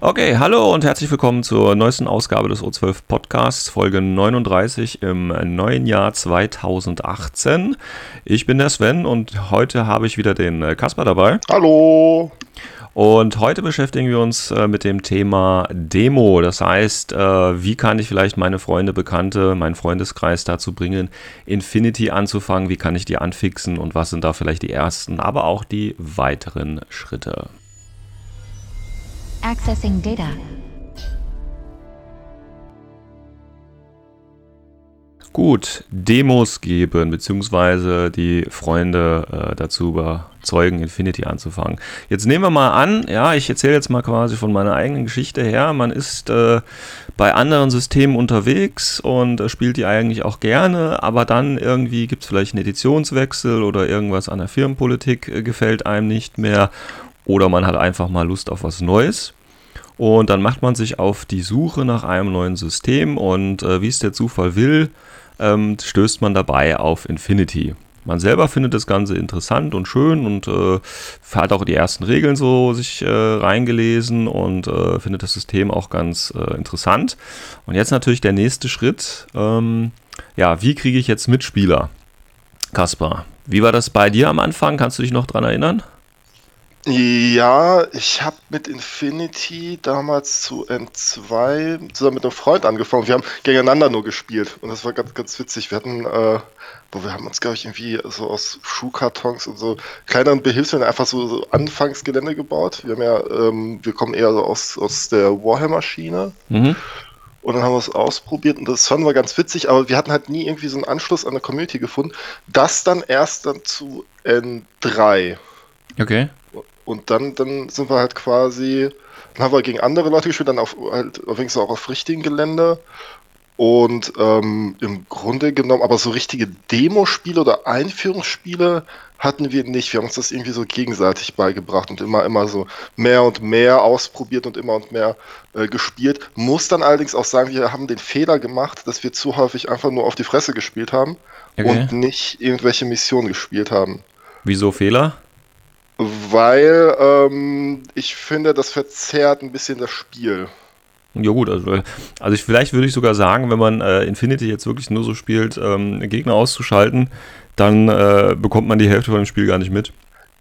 Okay, hallo und herzlich willkommen zur neuesten Ausgabe des O12 Podcasts, Folge 39 im neuen Jahr 2018. Ich bin der Sven und heute habe ich wieder den äh, Kasper dabei. Hallo. Und heute beschäftigen wir uns äh, mit dem Thema Demo. Das heißt, äh, wie kann ich vielleicht meine Freunde, Bekannte, meinen Freundeskreis dazu bringen, Infinity anzufangen? Wie kann ich die anfixen und was sind da vielleicht die ersten, aber auch die weiteren Schritte? Accessing data. Gut, Demos geben, beziehungsweise die Freunde äh, dazu überzeugen, Infinity anzufangen. Jetzt nehmen wir mal an, ja, ich erzähle jetzt mal quasi von meiner eigenen Geschichte her. Man ist äh, bei anderen Systemen unterwegs und äh, spielt die eigentlich auch gerne, aber dann irgendwie gibt es vielleicht einen Editionswechsel oder irgendwas an der Firmenpolitik äh, gefällt einem nicht mehr oder man hat einfach mal Lust auf was Neues. Und dann macht man sich auf die Suche nach einem neuen System und äh, wie es der Zufall will, ähm, stößt man dabei auf Infinity. Man selber findet das Ganze interessant und schön und äh, hat auch die ersten Regeln so sich äh, reingelesen und äh, findet das System auch ganz äh, interessant. Und jetzt natürlich der nächste Schritt. Ähm, ja, wie kriege ich jetzt Mitspieler? Kaspar, wie war das bei dir am Anfang? Kannst du dich noch dran erinnern? Ja, ich habe mit Infinity damals zu N2 zusammen mit einem Freund angefangen. Wir haben gegeneinander nur gespielt und das war ganz, ganz witzig. Wir hatten, äh, wo wir haben uns, glaube ich, irgendwie so aus Schuhkartons und so kleineren Behilfsmitteln einfach so, so Anfangsgelände gebaut. Wir haben ja, ähm, wir kommen eher so aus, aus der Warhammer-Schiene. Mhm. Und dann haben wir es ausprobiert und das fanden wir ganz witzig, aber wir hatten halt nie irgendwie so einen Anschluss an der Community gefunden. Das dann erst dann zu N3. Okay. Und dann, dann sind wir halt quasi, dann haben wir gegen andere Leute gespielt, dann auf, halt übrigens auch auf richtigen Gelände. Und ähm, im Grunde genommen, aber so richtige Demospiele oder Einführungsspiele hatten wir nicht. Wir haben uns das irgendwie so gegenseitig beigebracht und immer, immer so mehr und mehr ausprobiert und immer und mehr äh, gespielt. Muss dann allerdings auch sagen, wir haben den Fehler gemacht, dass wir zu häufig einfach nur auf die Fresse gespielt haben Okay. und nicht irgendwelche Missionen gespielt haben. Wieso Fehler? Weil ähm, ich finde, das verzerrt ein bisschen das Spiel. Ja gut, also, also ich, vielleicht würde ich sogar sagen, wenn man äh, Infinity jetzt wirklich nur so spielt, ähm, Gegner auszuschalten, dann äh, bekommt man die Hälfte von dem Spiel gar nicht mit.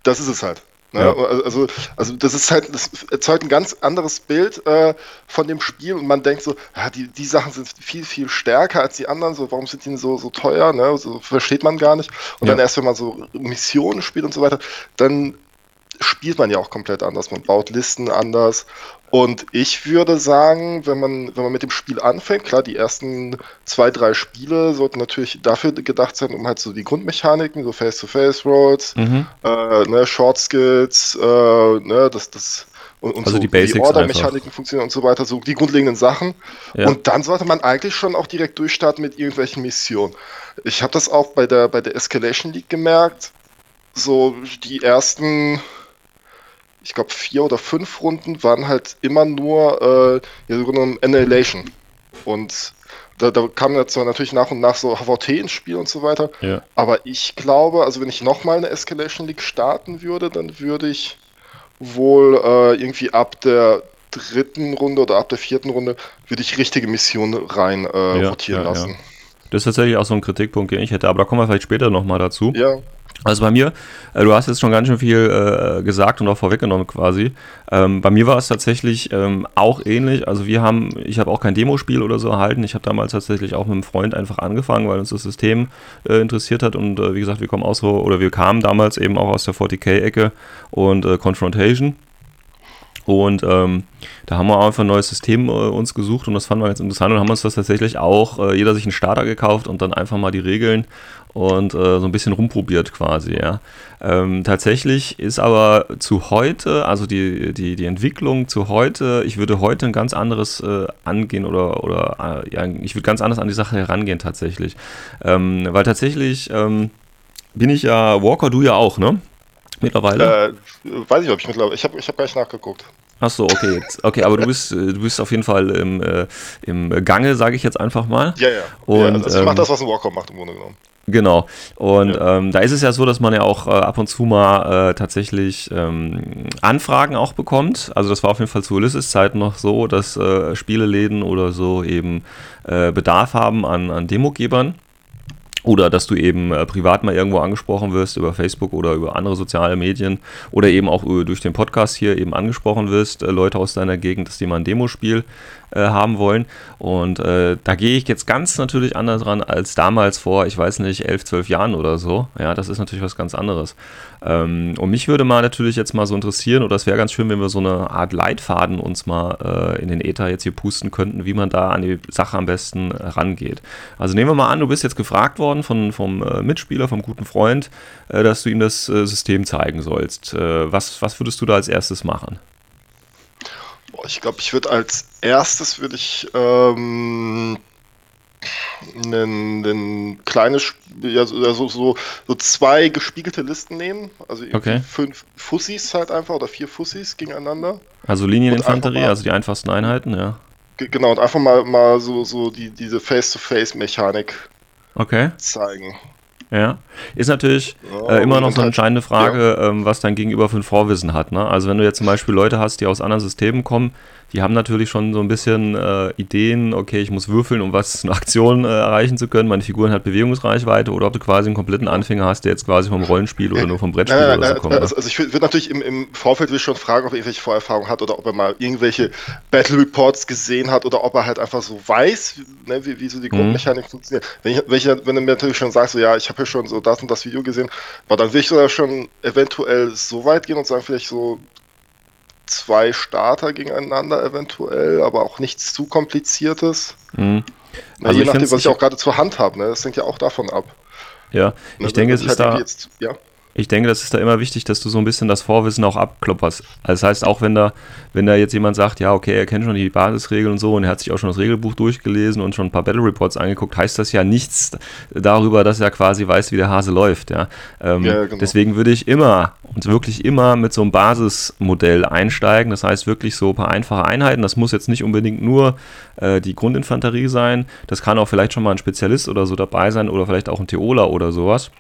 Das ist es halt. Ne? Ja. Also, also das ist halt, das erzeugt ein ganz anderes Bild äh, von dem Spiel und man denkt so, ja, die, die Sachen sind viel, viel stärker als die anderen, so warum sind die denn so, so teuer, ne? So versteht man gar nicht. Und Ja. dann erst, wenn man so Missionen spielt und so weiter, dann spielt man ja auch komplett anders. Man baut Listen anders. Und ich würde sagen, wenn man, wenn man mit dem Spiel anfängt, klar, die ersten zwei, drei Spiele sollten natürlich dafür gedacht sein, um halt so die Grundmechaniken, so Face-to-Face-Rolls, Mhm. äh, ne, Short Skills, äh, ne, das, das und, und Also so die Basics Order-Mechaniken funktionieren und so weiter, so die grundlegenden Sachen. Ja. Und dann sollte man eigentlich schon auch direkt durchstarten mit irgendwelchen Missionen. Ich habe das auch bei der, bei der Escalation League gemerkt. So die ersten, ich glaube, vier oder fünf Runden waren halt immer nur äh, ja, genommen Annihilation. Und da, da kam jetzt zwar natürlich nach und nach so HVT ins Spiel und so weiter. Ja. Aber ich glaube, also wenn ich nochmal eine Escalation League starten würde, dann würde ich wohl äh, irgendwie ab der dritten Runde oder ab der vierten Runde würde ich richtige Missionen rein äh, Ja, rotieren ja, lassen. Das ist tatsächlich auch so ein Kritikpunkt, den ich hätte, aber da kommen wir vielleicht später nochmal dazu. Ja. Also bei mir, äh, du hast jetzt schon ganz schön viel äh, gesagt und auch vorweggenommen quasi. Ähm, bei mir war es tatsächlich ähm, auch ähnlich. Also wir haben, ich habe auch kein Demospiel oder so erhalten. Ich habe damals tatsächlich auch mit einem Freund einfach angefangen, weil uns das System äh, interessiert hat. Und äh, wie gesagt, wir kommen aus so, oder wir kamen damals eben auch aus der 40k-Ecke und äh, Confrontation. Und ähm, da haben wir einfach ein neues System äh, uns gesucht und das fanden wir ganz interessant und haben uns das tatsächlich auch, äh, jeder sich einen Starter gekauft und dann einfach mal die Regeln und äh, so ein bisschen rumprobiert quasi, ja. Ähm, tatsächlich ist aber zu heute, also die, die, die Entwicklung zu heute, ich würde heute ein ganz anderes äh, angehen oder, oder äh, ja, ich würde ganz anders an die Sache herangehen tatsächlich. Ähm, weil tatsächlich ähm, bin ich ja, Walker, du ja auch, ne? mittlerweile? Äh, weiß ich, ob ich mittlerweile. Ich habe ich hab gar nicht nachgeguckt. Ach so, okay, jetzt, okay, aber du bist, äh, du bist auf jeden Fall im, äh, im Gange, sage ich jetzt einfach mal. Ja, ja. Und, ja also ich mache ähm, das, was ein Warcom macht im Grunde genommen. Genau. Und ähm, da ist es ja so, dass man ja auch äh, ab und zu mal äh, tatsächlich ähm, Anfragen auch bekommt. Also das war auf jeden Fall zu Ulysses-Zeiten noch so, dass äh, Spieleläden oder so eben äh, Bedarf haben an, an Demogebern. Oder dass du eben äh, privat mal irgendwo angesprochen wirst über Facebook oder über andere soziale Medien oder eben auch äh, durch den Podcast hier eben angesprochen wirst, äh, Leute aus deiner Gegend, dass die mal ein Demospiel äh, haben wollen. Und äh, da gehe ich jetzt ganz natürlich anders ran als damals vor, ich weiß nicht, elf, zwölf Jahren oder so. Ja, das ist natürlich was ganz anderes. Ähm, und mich würde mal natürlich jetzt mal so interessieren, oder es wäre ganz schön, wenn wir so eine Art Leitfaden uns mal äh, in den Äther jetzt hier pusten könnten, wie man da an die Sache am besten rangeht. Also nehmen wir mal an, du bist jetzt gefragt worden von, vom äh, Mitspieler, vom guten Freund, äh, dass du ihm das System zeigen sollst. Was, was würdest du da als erstes machen? Ich glaube, ich würde als erstes würde ich ähm, ein, ein kleines, ja, so, so, so, zwei gespiegelte Listen nehmen. Also Okay. fünf Fussis halt einfach oder vier Fussis gegeneinander. Also Linieninfanterie, also die einfachsten Einheiten, ja. Ge- Genau, und einfach mal, mal so, so die, diese Face-to-Face-Mechanik Okay, zeigen. Ja. Ist natürlich Ja, äh, immer noch so eine halt- entscheidende Frage, ähm, was dein Gegenüber für ein Vorwissen hat. Ne? Also wenn du jetzt zum Beispiel Leute hast, die aus anderen Systemen kommen, die haben natürlich schon so ein bisschen äh, Ideen, okay, ich muss würfeln, um was eine Aktion äh, erreichen zu können. Meine Figuren hat Bewegungsreichweite oder ob du quasi einen kompletten Anfänger hast, der jetzt quasi vom Rollenspiel oder nur vom Brettspiel Nein, nein, oder so nein, kommt. Ne? also, also ich würde natürlich im, im Vorfeld will schon fragen, ob er irgendwelche Vorerfahrungen hat oder ob er mal irgendwelche Battle Reports gesehen hat oder ob er halt einfach so weiß, ne, wie, wie so die Mhm. Grundmechanik funktioniert. Wenn, ich, wenn, ich, wenn du mir natürlich schon sagst, so ja, ich habe ja schon so das und das Video gesehen, aber dann will ich sogar schon eventuell so weit gehen und sagen, vielleicht so zwei Starter gegeneinander eventuell, aber auch nichts zu kompliziertes. Mhm. Na, Also je ich nachdem, was ich auch gerade zur Hand habe, ne? das hängt ja auch davon ab. Ja, Ne, ich denke, wenn es ist halt da. Jetzt, ja. Ich denke, das ist da immer wichtig, dass du so ein bisschen das Vorwissen auch abklopperst. Also das heißt, auch wenn da, wenn da jetzt jemand sagt, ja, okay, er kennt schon die Basisregeln und so und er hat sich auch schon das Regelbuch durchgelesen und schon ein paar Battle Reports angeguckt, heißt das ja nichts darüber, dass er quasi weiß, wie der Hase läuft. Ja? Ähm, Ja, genau. Deswegen würde ich immer und wirklich immer mit so einem Basismodell einsteigen. Das heißt wirklich so ein paar einfache Einheiten. Das muss jetzt nicht unbedingt nur äh, die Grundinfanterie sein. Das kann auch vielleicht schon mal ein Spezialist oder so dabei sein oder vielleicht auch ein Theoler oder sowas.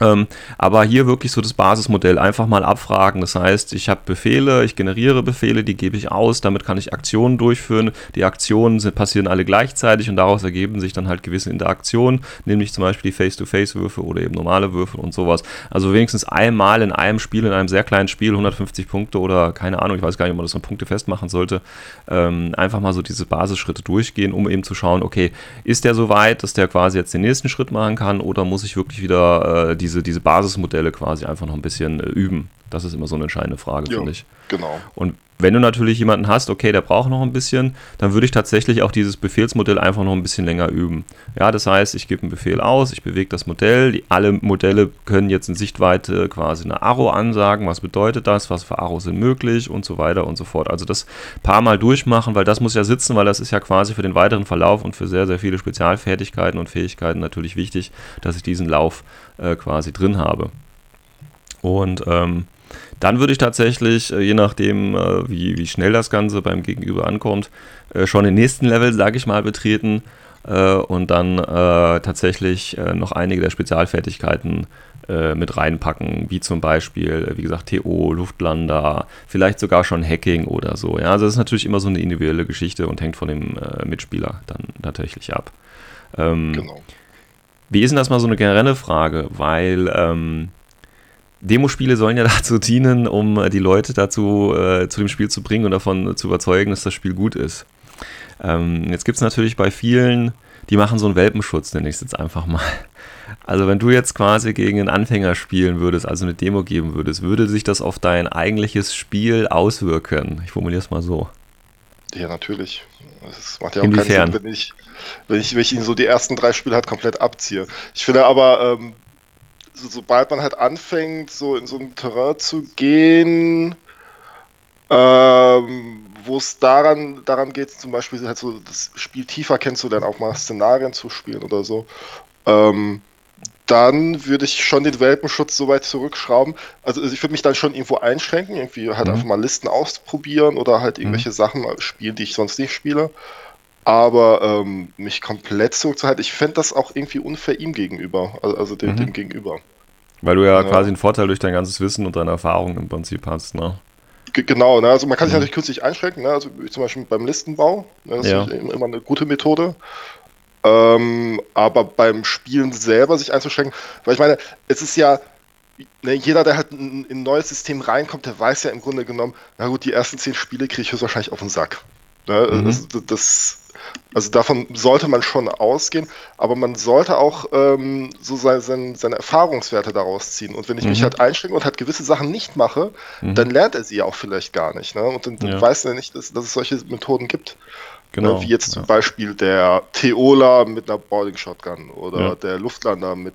Ähm, aber hier wirklich so das Basismodell einfach mal abfragen. Das heißt, ich habe Befehle, ich generiere Befehle, die gebe ich aus, damit kann ich Aktionen durchführen. Die Aktionen sind, passieren alle gleichzeitig und daraus ergeben sich dann halt gewisse Interaktionen, nämlich zum Beispiel die Face-to-Face-Würfe oder eben normale Würfe und sowas. Also wenigstens einmal in einem Spiel, in einem sehr kleinen Spiel, 150 Punkte oder keine Ahnung, ich weiß gar nicht, ob man das an Punkte festmachen sollte, ähm, einfach mal so diese Basisschritte durchgehen, um eben zu schauen, okay, ist der so weit, dass der quasi jetzt den nächsten Schritt machen kann oder muss ich wirklich wieder äh, diese, diese Basismodelle quasi einfach noch ein bisschen äh, üben? Das ist immer so eine entscheidende Frage, Ja. finde ich. Genau. Und wenn du natürlich jemanden hast, okay, der braucht noch ein bisschen, dann würde ich tatsächlich auch dieses Befehlsmodell einfach noch ein bisschen länger üben. Ja, das heißt, ich gebe einen Befehl aus, ich bewege das Modell, die, alle Modelle können jetzt in Sichtweite quasi eine Arrow ansagen, was bedeutet das, was für Arrows sind möglich und so weiter und so fort. Also das paar Mal durchmachen, weil das muss ja sitzen, weil das ist ja quasi für den weiteren Verlauf und für sehr, sehr viele Spezialfertigkeiten und Fähigkeiten natürlich wichtig, dass ich diesen Lauf äh, quasi drin habe. Und ähm, dann würde ich tatsächlich, äh, je nachdem, äh, wie, wie schnell das Ganze beim Gegenüber ankommt, äh, schon den nächsten Level, sage ich mal, betreten und dann tatsächlich noch einige der Spezialfertigkeiten mit reinpacken, wie zum Beispiel, wie gesagt, TO, Luftlander, vielleicht sogar schon Hacking oder so. Ja, also das ist natürlich immer so eine individuelle Geschichte und hängt von dem Mitspieler dann tatsächlich ab. Ähm, Genau. Wie ist denn das mal so eine generelle Frage? Weil ähm, Demospiele sollen ja dazu dienen, um äh, die Leute dazu äh, zu dem Spiel zu bringen und davon zu überzeugen, dass das Spiel gut ist. Ähm, jetzt gibt es natürlich bei vielen, die machen so einen Welpenschutz, nenne ich es jetzt einfach mal. Also wenn du jetzt quasi gegen einen Anfänger spielen würdest, also eine Demo geben würdest, würde sich das auf dein eigentliches Spiel auswirken? Ich formuliere es mal so. Ja, natürlich. Es macht ja auch Inwiefern? keinen Sinn, wenn ich, wenn ich, wenn ich ihn so die ersten drei Spiele halt komplett abziehe. Ich finde aber, ähm, so, sobald man halt anfängt, so in so ein Terrain zu gehen, ähm, wo es daran, daran geht, zum Beispiel halt so das Spiel tiefer kennenzulernen, auch mal Szenarien zu spielen oder so, ähm, dann würde ich schon den Welpenschutz so weit zurückschrauben. Also ich würde mich dann schon irgendwo einschränken, irgendwie halt mhm. einfach mal Listen ausprobieren oder halt mhm. irgendwelche mhm. Sachen spielen, die ich sonst nicht spiele. Aber ähm, mich komplett zurückzuhalten, ich fände das auch irgendwie unfair ihm gegenüber, also, also dem, mhm. dem, Gegenüber. Weil du ja, ja, quasi einen Vorteil durch dein ganzes Wissen und deine Erfahrung im Prinzip hast, ne? G genau, ne? also man kann sich mhm. natürlich künstlich einschränken, ne? also zum Beispiel beim Listenbau, ne? das ja. ist immer eine gute Methode. Ähm, aber beim Spielen selber sich einzuschränken, weil ich meine, es ist ja, ne, jeder, der halt in, in, ein neues System reinkommt, der weiß ja im Grunde genommen, na gut, die ersten zehn Spiele kriege ich höchstwahrscheinlich auf den Sack. Ne? Mhm. Das, das, also davon sollte man schon ausgehen, aber man sollte auch ähm, so seine, seine, seine, Erfahrungswerte daraus ziehen. Und wenn ich mhm. mich halt einschränke und halt gewisse Sachen nicht mache, mhm. dann lernt er sie auch vielleicht gar nicht. Ne? Und dann, dann ja. weiß er nicht, dass, dass es solche Methoden gibt. Genau. Ne, wie jetzt zum Beispiel der Theola mit einer Boarding Shotgun oder ja. der Luftlander mit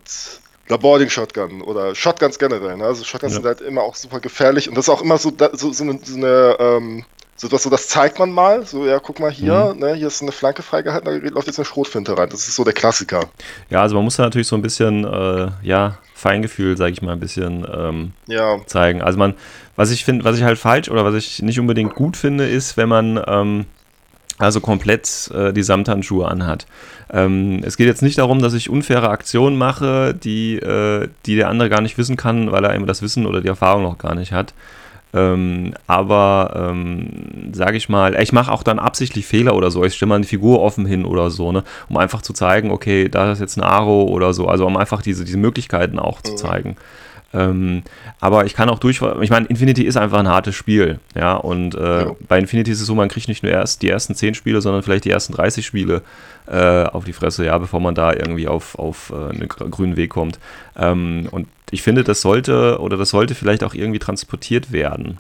einer Boarding Shotgun oder Shotguns generell. Ne? Also Shotguns ja. sind halt immer auch super gefährlich und das ist auch immer so, so, so eine, so eine ähm, so, das, so, das zeigt man mal, so, ja, guck mal hier, mhm. ne, hier ist eine Flanke freigehalten, da läuft jetzt eine Schrotfinte rein. Das ist so der Klassiker. Ja, also man muss da natürlich so ein bisschen, äh, ja, Feingefühl, sage ich mal, ein bisschen ähm, ja. zeigen. Also man, was ich finde, was ich halt falsch oder was ich nicht unbedingt gut finde, ist, wenn man ähm, also komplett äh, die Samthandschuhe anhat. Ähm, es geht jetzt nicht darum, dass ich unfaire Aktionen mache, die, äh, die der andere gar nicht wissen kann, weil er eben das Wissen oder die Erfahrung noch gar nicht hat. Ähm, aber ähm, sage ich mal, ich mache auch dann absichtlich Fehler oder so. Ich stelle mal eine Figur offen hin oder so, ne, um einfach zu zeigen, okay, da ist jetzt ein Aro oder so. Also um einfach diese, diese Möglichkeiten auch zu mhm. zeigen. Ähm, aber ich kann auch durch, ich meine, Infinity ist einfach ein hartes Spiel, ja, und äh, ja. bei Infinity ist es so, man kriegt nicht nur erst die ersten 10 Spiele, sondern vielleicht die ersten 30 Spiele äh, auf die Fresse, ja, bevor man da irgendwie auf, auf äh, einen grünen Weg kommt. Ähm, und ich finde, das sollte oder das sollte vielleicht auch irgendwie transportiert werden.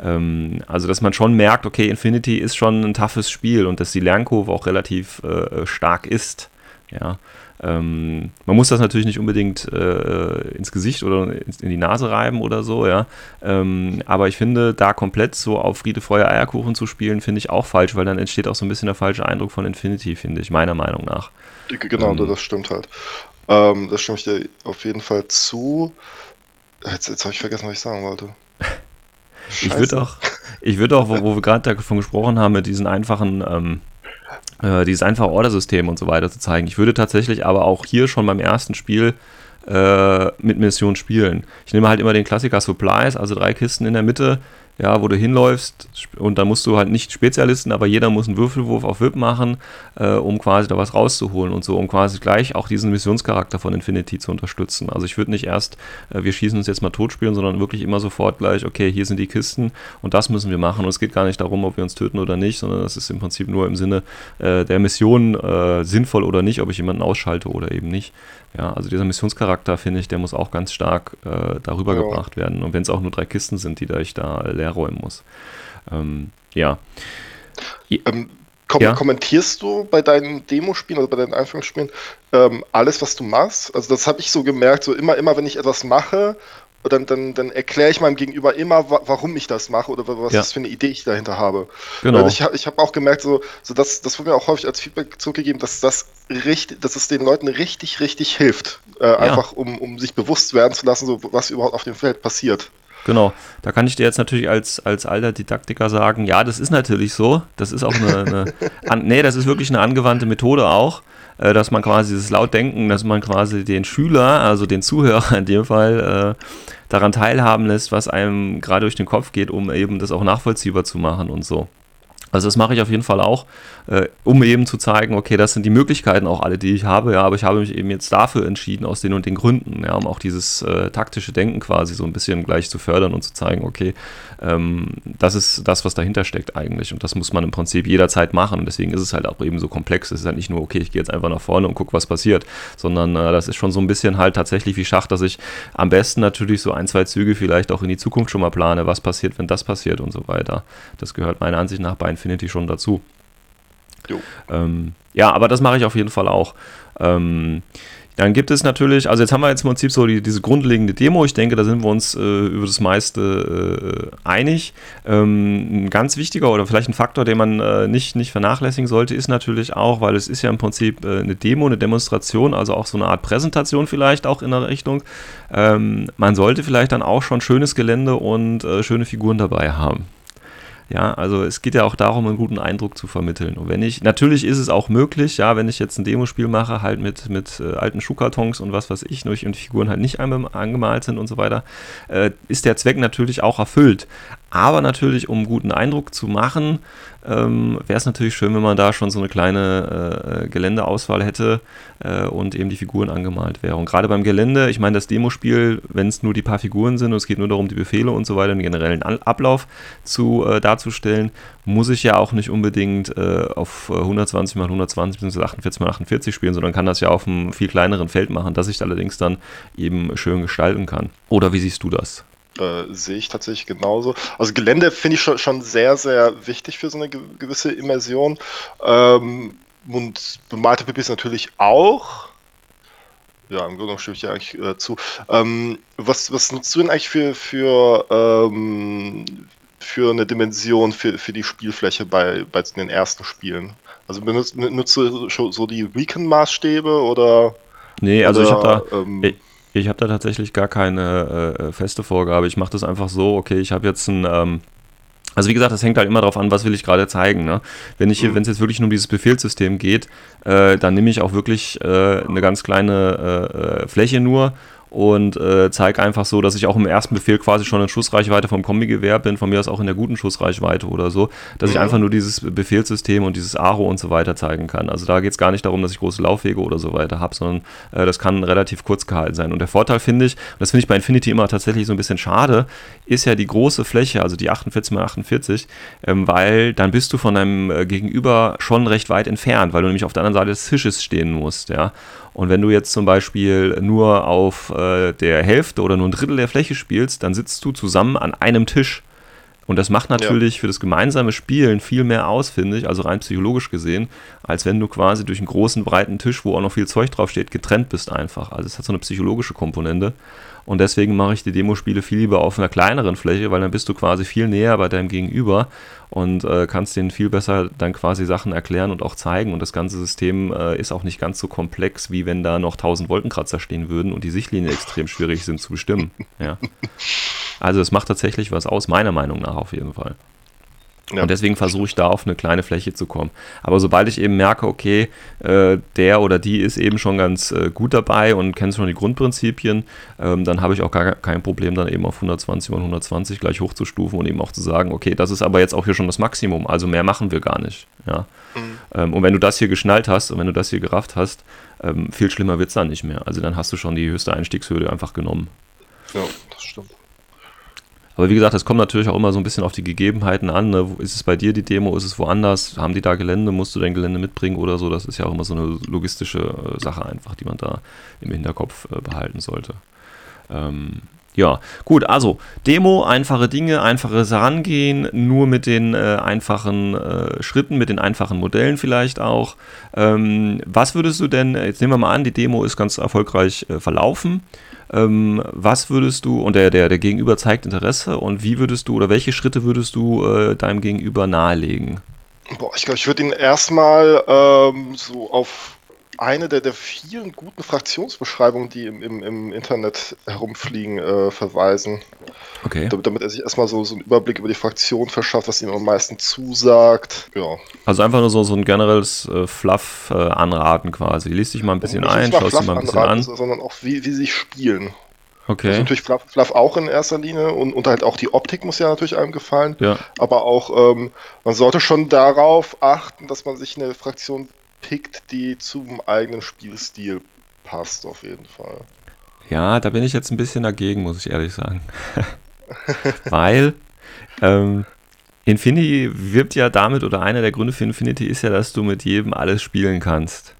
Ähm, also, dass man schon merkt, okay, Infinity ist schon ein toughes Spiel und dass die Lernkurve auch relativ äh, stark ist, ja. Ähm, man muss das natürlich nicht unbedingt äh, ins Gesicht oder in die Nase reiben oder so, ja. Ähm, aber ich finde, da komplett so auf Friede, Feuer, Eierkuchen zu spielen, finde ich auch falsch, weil dann entsteht auch so ein bisschen der falsche Eindruck von Infinity, finde ich, meiner Meinung nach. Genau, ähm, das stimmt halt. Ähm, das stimme ich dir auf jeden Fall zu. Jetzt, jetzt habe ich vergessen, was ich sagen wollte. Ich würde auch, ich würde auch, wo, wo wir gerade davon gesprochen haben, mit diesen einfachen ähm, äh, dieses einfache Ordersystem und so weiter zu zeigen. Ich würde tatsächlich aber auch hier schon beim ersten Spiel äh, mit Mission spielen. Ich nehme halt immer den Klassiker Supplies, also drei Kisten in der Mitte, ja, wo du hinläufst und dann musst du halt nicht Spezialisten, aber jeder muss einen Würfelwurf auf WIP machen, äh, um quasi da was rauszuholen und so, um quasi gleich auch diesen Missionscharakter von Infinity zu unterstützen. Also ich würde nicht erst, äh, wir schießen uns jetzt mal tot spielen, sondern wirklich immer sofort gleich, okay, hier sind die Kisten und das müssen wir machen. Und es geht gar nicht darum, ob wir uns töten oder nicht, sondern es ist im Prinzip nur im Sinne äh, der Mission äh, sinnvoll oder nicht, ob ich jemanden ausschalte oder eben nicht. Ja, also dieser Missionscharakter, finde ich, der muss auch ganz stark äh, darüber ja. gebracht werden. Und wenn es auch nur drei Kisten sind, die da ich da leer räumen muss. Ähm, ja. Ähm, kom ja. Kommentierst du bei deinen Demospielen, also bei deinen Einführungsspielen, ähm, alles, was du machst? Also das habe ich so gemerkt, so immer, immer, wenn ich etwas mache dann, dann, dann erkläre ich meinem Gegenüber immer, warum ich das mache oder was ja. das für eine Idee ich dahinter habe. Genau. Weil ich habe ich hab auch gemerkt, so, so das, das wurde mir auch häufig als Feedback zurückgegeben, dass das richtig, dass es den Leuten richtig, richtig hilft. Äh, ja. Einfach um, um sich bewusst werden zu lassen, so was überhaupt auf dem Feld passiert. Genau, da kann ich dir jetzt natürlich als, als alter Didaktiker sagen, ja, das ist natürlich so. Das ist auch eine, eine an, nee, das ist wirklich eine angewandte Methode auch. Äh, dass man quasi dieses Lautdenken, dass man quasi den Schüler, also den Zuhörer in dem Fall, äh, daran teilhaben lässt, was einem gerade durch den Kopf geht, um eben das auch nachvollziehbar zu machen und so. Also das mache ich auf jeden Fall auch, äh, um eben zu zeigen, okay, das sind die Möglichkeiten auch alle, die ich habe, ja, aber ich habe mich eben jetzt dafür entschieden, aus den und den Gründen, ja, um auch dieses äh, taktische Denken quasi so ein bisschen gleich zu fördern und zu zeigen, okay, ähm, das ist das, was dahinter steckt eigentlich und das muss man im Prinzip jederzeit machen und deswegen ist es halt auch eben so komplex. Es ist halt nicht nur, okay, ich gehe jetzt einfach nach vorne und gucke, was passiert, sondern äh, das ist schon so ein bisschen halt tatsächlich wie Schach, dass ich am besten natürlich so ein, zwei Züge vielleicht auch in die Zukunft schon mal plane, was passiert, wenn das passiert und so weiter. Das gehört meiner Ansicht nach bei Infinity schon dazu. Ähm, ja, aber das mache ich auf jeden Fall auch. Ähm, Dann gibt es natürlich, also jetzt haben wir jetzt im Prinzip so die, diese grundlegende Demo. Ich denke, da sind wir uns äh, über das meiste äh, einig. Ähm, ein ganz wichtiger oder vielleicht ein Faktor, den man äh, nicht, nicht vernachlässigen sollte, ist natürlich auch, weil es ist ja im Prinzip äh, eine Demo, eine Demonstration, also auch so eine Art Präsentation vielleicht auch in der Richtung. Ähm, man sollte vielleicht dann auch schon schönes Gelände und äh, schöne Figuren dabei haben. Ja, also es geht ja auch darum, einen guten Eindruck zu vermitteln. Und wenn ich, natürlich ist es auch möglich, ja, wenn ich jetzt ein Demospiel mache, halt mit, mit äh, alten Schuhkartons und was weiß ich, nur und die Figuren halt nicht angemalt sind und so weiter, äh, ist der Zweck natürlich auch erfüllt. Aber natürlich, um einen guten Eindruck zu machen, ähm, wäre es natürlich schön, wenn man da schon so eine kleine äh, Geländeauswahl hätte äh, und eben die Figuren angemalt wären. Und gerade beim Gelände, ich meine, das Demospiel, wenn es nur die paar Figuren sind und es geht nur darum, die Befehle und so weiter, den generellen Ablauf zu, äh, darzustellen, muss ich ja auch nicht unbedingt äh, auf 120 mal 120 bzw. 48 mal 48 spielen, sondern kann das ja auf einem viel kleineren Feld machen, das ich allerdings dann eben schön gestalten kann. Oder wie siehst du das? Äh, sehe ich tatsächlich genauso. Also Gelände finde ich schon, schon, sehr, sehr wichtig für so eine gewisse Immersion. Ähm, und bemalte Pipis natürlich auch. Ja, im Grunde stimme ich dir eigentlich äh, zu. Ähm, was, was nutzt du denn eigentlich für, für, ähm, für eine Dimension für, für die Spielfläche bei, bei den ersten Spielen? Also benutzt, nutzt du so die Recon-Maßstäbe oder? Nee, also oder, ich habe da. Ähm, ich habe da tatsächlich gar keine äh, feste Vorgabe. Ich mache das einfach so, okay, ich habe jetzt ein, ähm, also wie gesagt, das hängt halt immer darauf an, was will ich gerade zeigen. Ne? Wenn ich mhm. wenn es jetzt wirklich nur um dieses Befehlssystem geht, äh, dann nehme ich auch wirklich äh, eine ganz kleine äh, äh, Fläche nur und äh, zeige einfach so, dass ich auch im ersten Befehl quasi schon in Schussreichweite vom Kombigewehr bin, von mir aus auch in der guten Schussreichweite oder so, dass ich einfach nur dieses Befehlssystem und dieses Aro und so weiter zeigen kann. Also da geht es gar nicht darum, dass ich große Laufwege oder so weiter habe, sondern äh, das kann relativ kurz gehalten sein. Und der Vorteil finde ich, und das finde ich bei Infinity immer tatsächlich so ein bisschen schade, ist ja die große Fläche, also die 48 x 48, ähm, weil dann bist du von deinem äh, Gegenüber schon recht weit entfernt, weil du nämlich auf der anderen Seite des Tisches stehen musst, ja. Und wenn du jetzt zum Beispiel nur auf äh, der Hälfte oder nur ein Drittel der Fläche spielst, dann sitzt du zusammen an einem Tisch. Und das macht natürlich ja. für das gemeinsame Spielen viel mehr aus, finde ich, also rein psychologisch gesehen, als wenn du quasi durch einen großen, breiten Tisch, wo auch noch viel Zeug draufsteht, getrennt bist einfach. Also es hat so eine psychologische Komponente. Und deswegen mache ich die Demospiele viel lieber auf einer kleineren Fläche, weil dann bist du quasi viel näher bei deinem Gegenüber und äh, kannst denen viel besser dann quasi Sachen erklären und auch zeigen. Und das ganze System äh, ist auch nicht ganz so komplex, wie wenn da noch 1000 Wolkenkratzer stehen würden und die Sichtlinien extrem schwierig sind zu bestimmen. Ja. Also es macht tatsächlich was aus, meiner Meinung nach auf jeden Fall. Ja. Und deswegen versuche ich da auf eine kleine Fläche zu kommen. Aber sobald ich eben merke, okay, äh, der oder die ist eben schon ganz äh, gut dabei und kennt schon die Grundprinzipien, ähm, dann habe ich auch gar kein Problem, dann eben auf 120 und 120 gleich hochzustufen und eben auch zu sagen, okay, das ist aber jetzt auch hier schon das Maximum, also mehr machen wir gar nicht. Ja? Mhm. Ähm, und wenn du das hier geschnallt hast und wenn du das hier gerafft hast, ähm, viel schlimmer wird es dann nicht mehr. Also dann hast du schon die höchste Einstiegshürde einfach genommen. Ja, das stimmt. Aber wie gesagt, das kommt natürlich auch immer so ein bisschen auf die Gegebenheiten an. Ne? Ist es bei dir die Demo, ist es woanders? Haben die da Gelände? Musst du dein Gelände mitbringen oder so? Das ist ja auch immer so eine logistische äh, Sache einfach, die man da im Hinterkopf äh, behalten sollte. Ähm, ja, gut, also Demo, einfache Dinge, einfaches Herangehen, nur mit den äh, einfachen äh, Schritten, mit den einfachen Modellen vielleicht auch. Ähm, was würdest du denn, jetzt nehmen wir mal an, die Demo ist ganz erfolgreich äh, verlaufen. Ähm, was würdest du, und der, der, der Gegenüber zeigt Interesse, und wie würdest du oder welche Schritte würdest du äh, deinem Gegenüber nahelegen? Boah, ich glaube, ich würde ihn erstmal ähm, so auf eine der, der vielen guten Fraktionsbeschreibungen, die im, im, im Internet herumfliegen, äh, verweisen. Okay. Damit, damit, er sich erstmal so, so einen Überblick über die Fraktion verschafft, was ihm am meisten zusagt. Ja. Also einfach nur so, so ein generelles äh, Fluff äh, anraten quasi. Lies dich mal ein bisschen ein, schaust dich mal ein bisschen an. Sondern auch, wie, wie sie sich spielen. Okay. Also natürlich Fluff, Fluff, auch in erster Linie und, und halt auch die Optik muss ja natürlich einem gefallen. Ja. Aber auch, ähm, man sollte schon darauf achten, dass man sich eine Fraktion pickt, die zum eigenen Spielstil passt, auf jeden Fall. Ja, da bin ich jetzt ein bisschen dagegen, muss ich ehrlich sagen. Weil ähm, Infinity wirbt ja damit, oder einer der Gründe für Infinity ist ja, dass du mit jedem alles spielen kannst.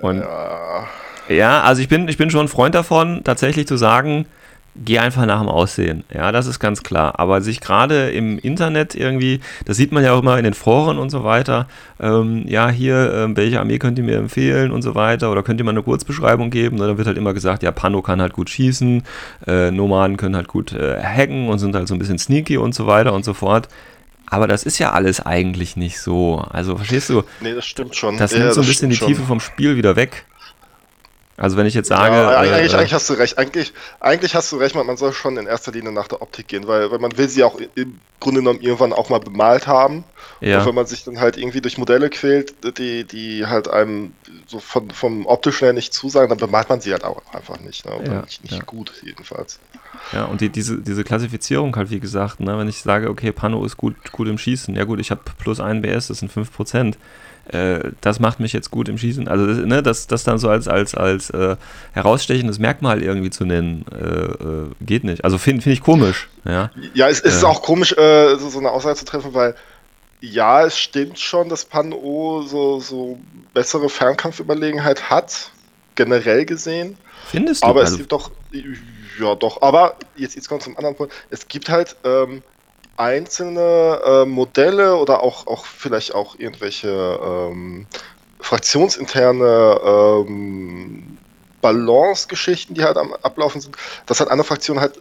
Und ja, ja also ich bin, ich bin schon ein Freund davon, tatsächlich zu sagen, geh einfach nach dem Aussehen. Ja, das ist ganz klar. Aber sich gerade im Internet irgendwie, das sieht man ja auch immer in den Foren und so weiter, ähm, ja, hier, äh, welche Armee könnt ihr mir empfehlen und so weiter, oder könnt ihr mal eine Kurzbeschreibung geben? Und dann wird halt immer gesagt, ja, Pano kann halt gut schießen, äh, Nomaden können halt gut äh, hacken und sind halt so ein bisschen sneaky und so weiter und so fort. Aber das ist ja alles eigentlich nicht so. Also, verstehst du? Nee, das stimmt schon. Das Ja, nimmt so ein bisschen die stimmt Tiefe schon. vom Spiel wieder weg. Also, wenn ich jetzt sage. ja, äh, eigentlich, äh, eigentlich hast du recht. Eigentlich, eigentlich hast du recht, man, man soll schon in erster Linie nach der Optik gehen, weil, weil man will sie auch im Grunde genommen irgendwann auch mal bemalt haben. ja. Und wenn man sich dann halt irgendwie durch Modelle quält, die, die halt einem so von, vom optischen her nicht zusagen, dann bemalt man sie halt auch einfach nicht. Ne? Oder Ja, nicht, nicht ja. gut, jedenfalls. Ja, und die, diese, diese Klassifizierung halt, wie gesagt, ne, wenn ich sage, okay, Pano ist gut, gut im Schießen, ja gut, ich habe plus 1 BS, das sind 5%. Äh, das macht mich jetzt gut im Schießen. Also, das, ne, das, das dann so als, als, als äh, herausstechendes Merkmal irgendwie zu nennen, äh, äh, geht nicht. Also finde find ich komisch. Ja, Ja, es, es ist Ja. auch komisch, äh, so, so eine Aussage zu treffen, weil ja, es stimmt schon, dass Pan-O so, so bessere Fernkampfüberlegenheit hat, generell gesehen. findest du? Aber also, es gibt doch, ja doch, aber jetzt, jetzt kommt zum anderen Punkt. Es gibt halt ähm, einzelne äh, Modelle oder auch, auch vielleicht auch irgendwelche ähm, fraktionsinterne ähm, Balance-Geschichten, die halt am Ablaufen sind, dass halt andere Fraktionen halt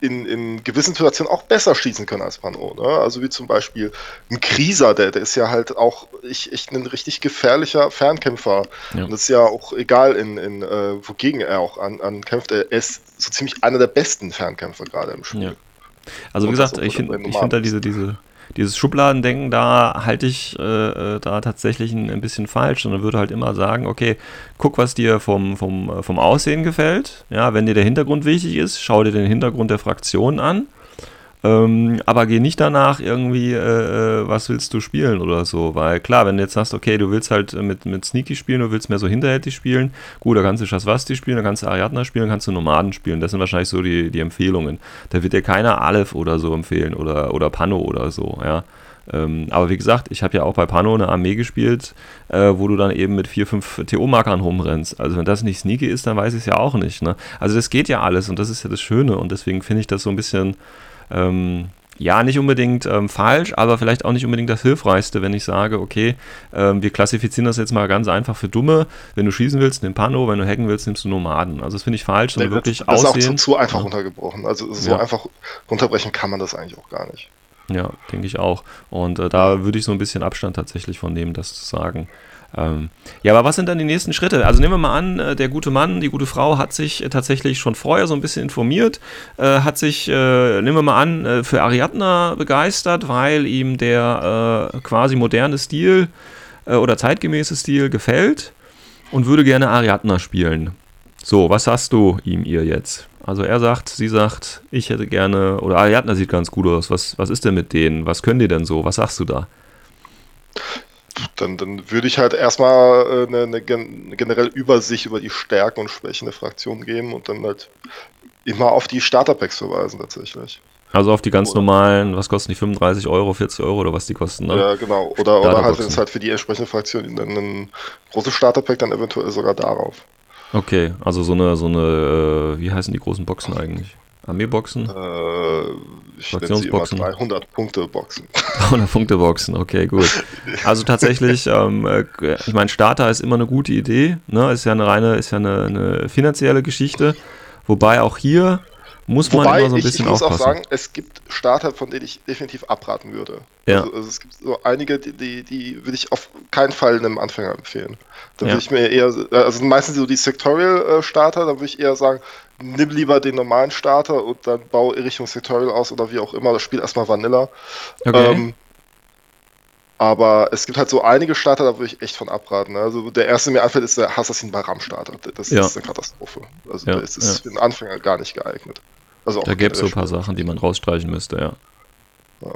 in, in gewissen Situationen auch besser schießen können als Pano. Ne? Also wie zum Beispiel ein Krieser, der, der ist ja halt auch ich, echt ein richtig gefährlicher Fernkämpfer. Ja. Und das ist ja auch egal, in, in, äh, wogegen er auch an, ankämpft. Er ist so ziemlich einer der besten Fernkämpfer gerade im Spiel. Ja. Also wie gesagt, ich finde ich find da diese, diese, dieses Schubladendenken, da halte ich äh, äh, da tatsächlich ein, ein bisschen falsch. Und dann würde halt immer sagen, okay, guck, was dir vom, vom, äh, vom Aussehen gefällt. Ja, wenn dir der Hintergrund wichtig ist, schau dir den Hintergrund der Fraktion an. Ähm, aber geh nicht danach irgendwie, äh, äh, was willst du spielen oder so. Weil klar, wenn du jetzt sagst, okay, du willst halt mit, mit Sneaky spielen, du willst mehr so hinterhältig spielen, gut, da kannst du Shaswasti spielen, da kannst du Ariadna spielen, da kannst du Nomaden spielen. Das sind wahrscheinlich so die, die Empfehlungen. Da wird dir keiner Aleph oder so empfehlen oder, oder Pano oder so, ja. Ähm, aber wie gesagt, ich habe ja auch bei Pano eine Armee gespielt, äh, wo du dann eben mit vier, fünf TO-Markern rumrennst. Also wenn das nicht sneaky ist, dann weiß ich es ja auch nicht. Ne? Also das geht ja alles und das ist ja das Schöne und deswegen finde ich das so ein bisschen, ähm, ja, nicht unbedingt ähm, falsch, aber vielleicht auch nicht unbedingt das Hilfreichste, wenn ich sage, okay, ähm, wir klassifizieren das jetzt mal ganz einfach für Dumme. Wenn du schießen willst, nimm Pano, wenn du hacken willst, nimmst du Nomaden. Also das finde ich falsch, sondern wirklich das, das ist auch zu, aussehen. zu einfach Ja. runtergebrochen. Also so Ja. einfach runterbrechen kann man das eigentlich auch gar nicht. Ja, denke ich auch. Und äh, da würde ich so ein bisschen Abstand tatsächlich von nehmen, das zu sagen. Ähm, ja, aber was sind dann die nächsten Schritte? Also nehmen wir mal an, äh, der gute Mann, die gute Frau hat sich äh, tatsächlich schon vorher so ein bisschen informiert, äh, hat sich, äh, nehmen wir mal an, äh, für Ariadna begeistert, weil ihm der äh, quasi moderne Stil oder zeitgemäße Stil gefällt und würde gerne Ariadna spielen. So, was sagst du ihm ihr jetzt? Also er sagt, sie sagt, ich hätte gerne, oder Ariadna sieht ganz gut aus. Was, was ist denn mit denen? Was können die denn so? Was sagst du da? Dann, dann würde ich halt erstmal äh, eine, eine gen eine generelle Übersicht über die Stärken und Schwächen der Fraktion geben und dann halt immer auf die Starterpacks verweisen tatsächlich. Also auf die ganz Oder- normalen, was kosten die? 35 Euro, 40 Euro oder was die kosten? Ne? Ja, genau. Oder, oder halt, wenn es halt für die entsprechende Fraktion dann ein großes Starterpack, dann eventuell sogar darauf. Okay, also so eine, so eine, äh, wie heißen die großen Boxen eigentlich? Armeeboxen? Äh, ich Fraktionsboxen. 300 Punkte Boxen. 300 Punkte Boxen, okay, gut. Also tatsächlich, ähm, äh, ich meine, Starter ist immer eine gute Idee, ne? Ist ja eine reine, ist ja eine, eine finanzielle Geschichte. Wobei auch hier muss man Wobei, immer so ein ich, ich bisschen muss aufpassen. auch sagen, es gibt Starter, von denen ich definitiv abraten würde. Ja. Also, also es gibt so einige, die, die, die würde ich auf keinen Fall einem Anfänger empfehlen. Da Ja. würde ich mir eher, also meistens so die Sectorial-Starter, da würde ich eher sagen, nimm lieber den normalen Starter und dann bau Richtung Sectorial aus oder wie auch immer, das Spiel erstmal Vanilla. okay. Ähm, aber es gibt halt so einige Starter, da würde ich echt von abraten. Also der erste, der mir einfällt, ist der Assassin Baram Starter. Das Ja. ist eine Katastrophe. Also Ja, das ist für einen Anfänger gar nicht geeignet. Also auch Da gäbe es so ein paar Sachen, die man rausstreichen müsste, ja. Ja.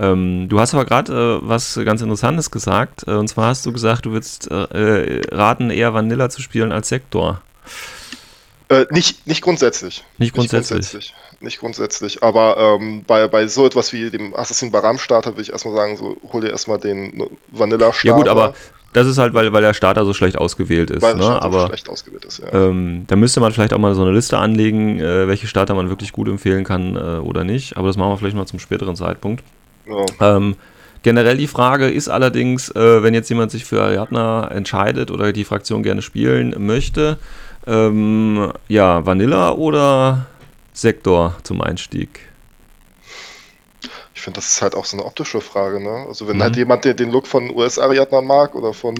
Ähm, du hast aber gerade äh, was ganz Interessantes gesagt. Äh, und zwar hast du gesagt, du würdest äh, äh, raten, eher Vanilla zu spielen als Sektor. Äh, nicht, nicht grundsätzlich. Nicht grundsätzlich. Nicht grundsätzlich. Nicht grundsätzlich. Aber ähm, bei, bei so etwas wie dem Assassin Baram Starter würde ich erstmal sagen, so hol dir erstmal den Vanilla Starter. Ja gut, aber das ist halt, weil, weil der Starter so schlecht ausgewählt ist. Weil ne? so Aber schlecht ausgewählt ist, ja. ähm, da müsste man vielleicht auch mal so eine Liste anlegen, äh, welche Starter man wirklich gut empfehlen kann äh, oder nicht. Aber das machen wir vielleicht mal zum späteren Zeitpunkt. ja. Ähm, generell die Frage ist allerdings, äh, wenn jetzt jemand sich für Ariadna entscheidet oder die Fraktion gerne spielen möchte, ähm, ja, Vanilla oder Sektor zum Einstieg? Ich finde, das ist halt auch so eine optische Frage, ne? Also wenn Mhm. halt jemand den, den Look von US-Ariadnern mag oder von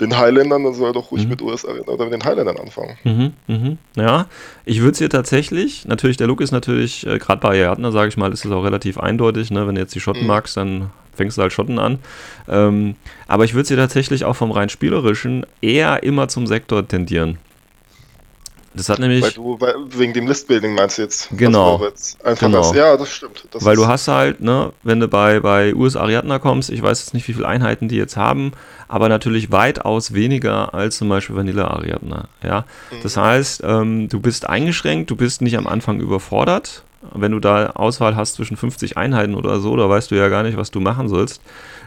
den Highlandern, dann soll er doch ruhig Mhm. mit US-Ariadnern oder mit den Highlandern anfangen. Mhm, mhm. Ja, ich würde es hier tatsächlich, natürlich, der Look ist natürlich, äh, gerade bei Ariadna, sage ich mal, ist es auch relativ eindeutig, ne? wenn du jetzt die Schotten Mhm. magst, dann fängst du halt Schotten an. Ähm, aber ich würde es hier tatsächlich auch vom rein spielerischen eher immer zum Sektor tendieren. Das hat nämlich, Weil du, weil, wegen dem Listbuilding meinst du jetzt? Genau. Einfach Genau. ist. Ja, das stimmt. Das weil du hast halt, ne, wenn du bei, bei US Ariadna kommst, ich weiß jetzt nicht, wie viele Einheiten die jetzt haben, aber natürlich weitaus weniger als zum Beispiel Vanilla Ariadna. Ja? Das heißt, ähm, du bist eingeschränkt, du bist nicht am Anfang überfordert. Wenn du da Auswahl hast zwischen 50 Einheiten oder so, da weißt du ja gar nicht, was du machen sollst.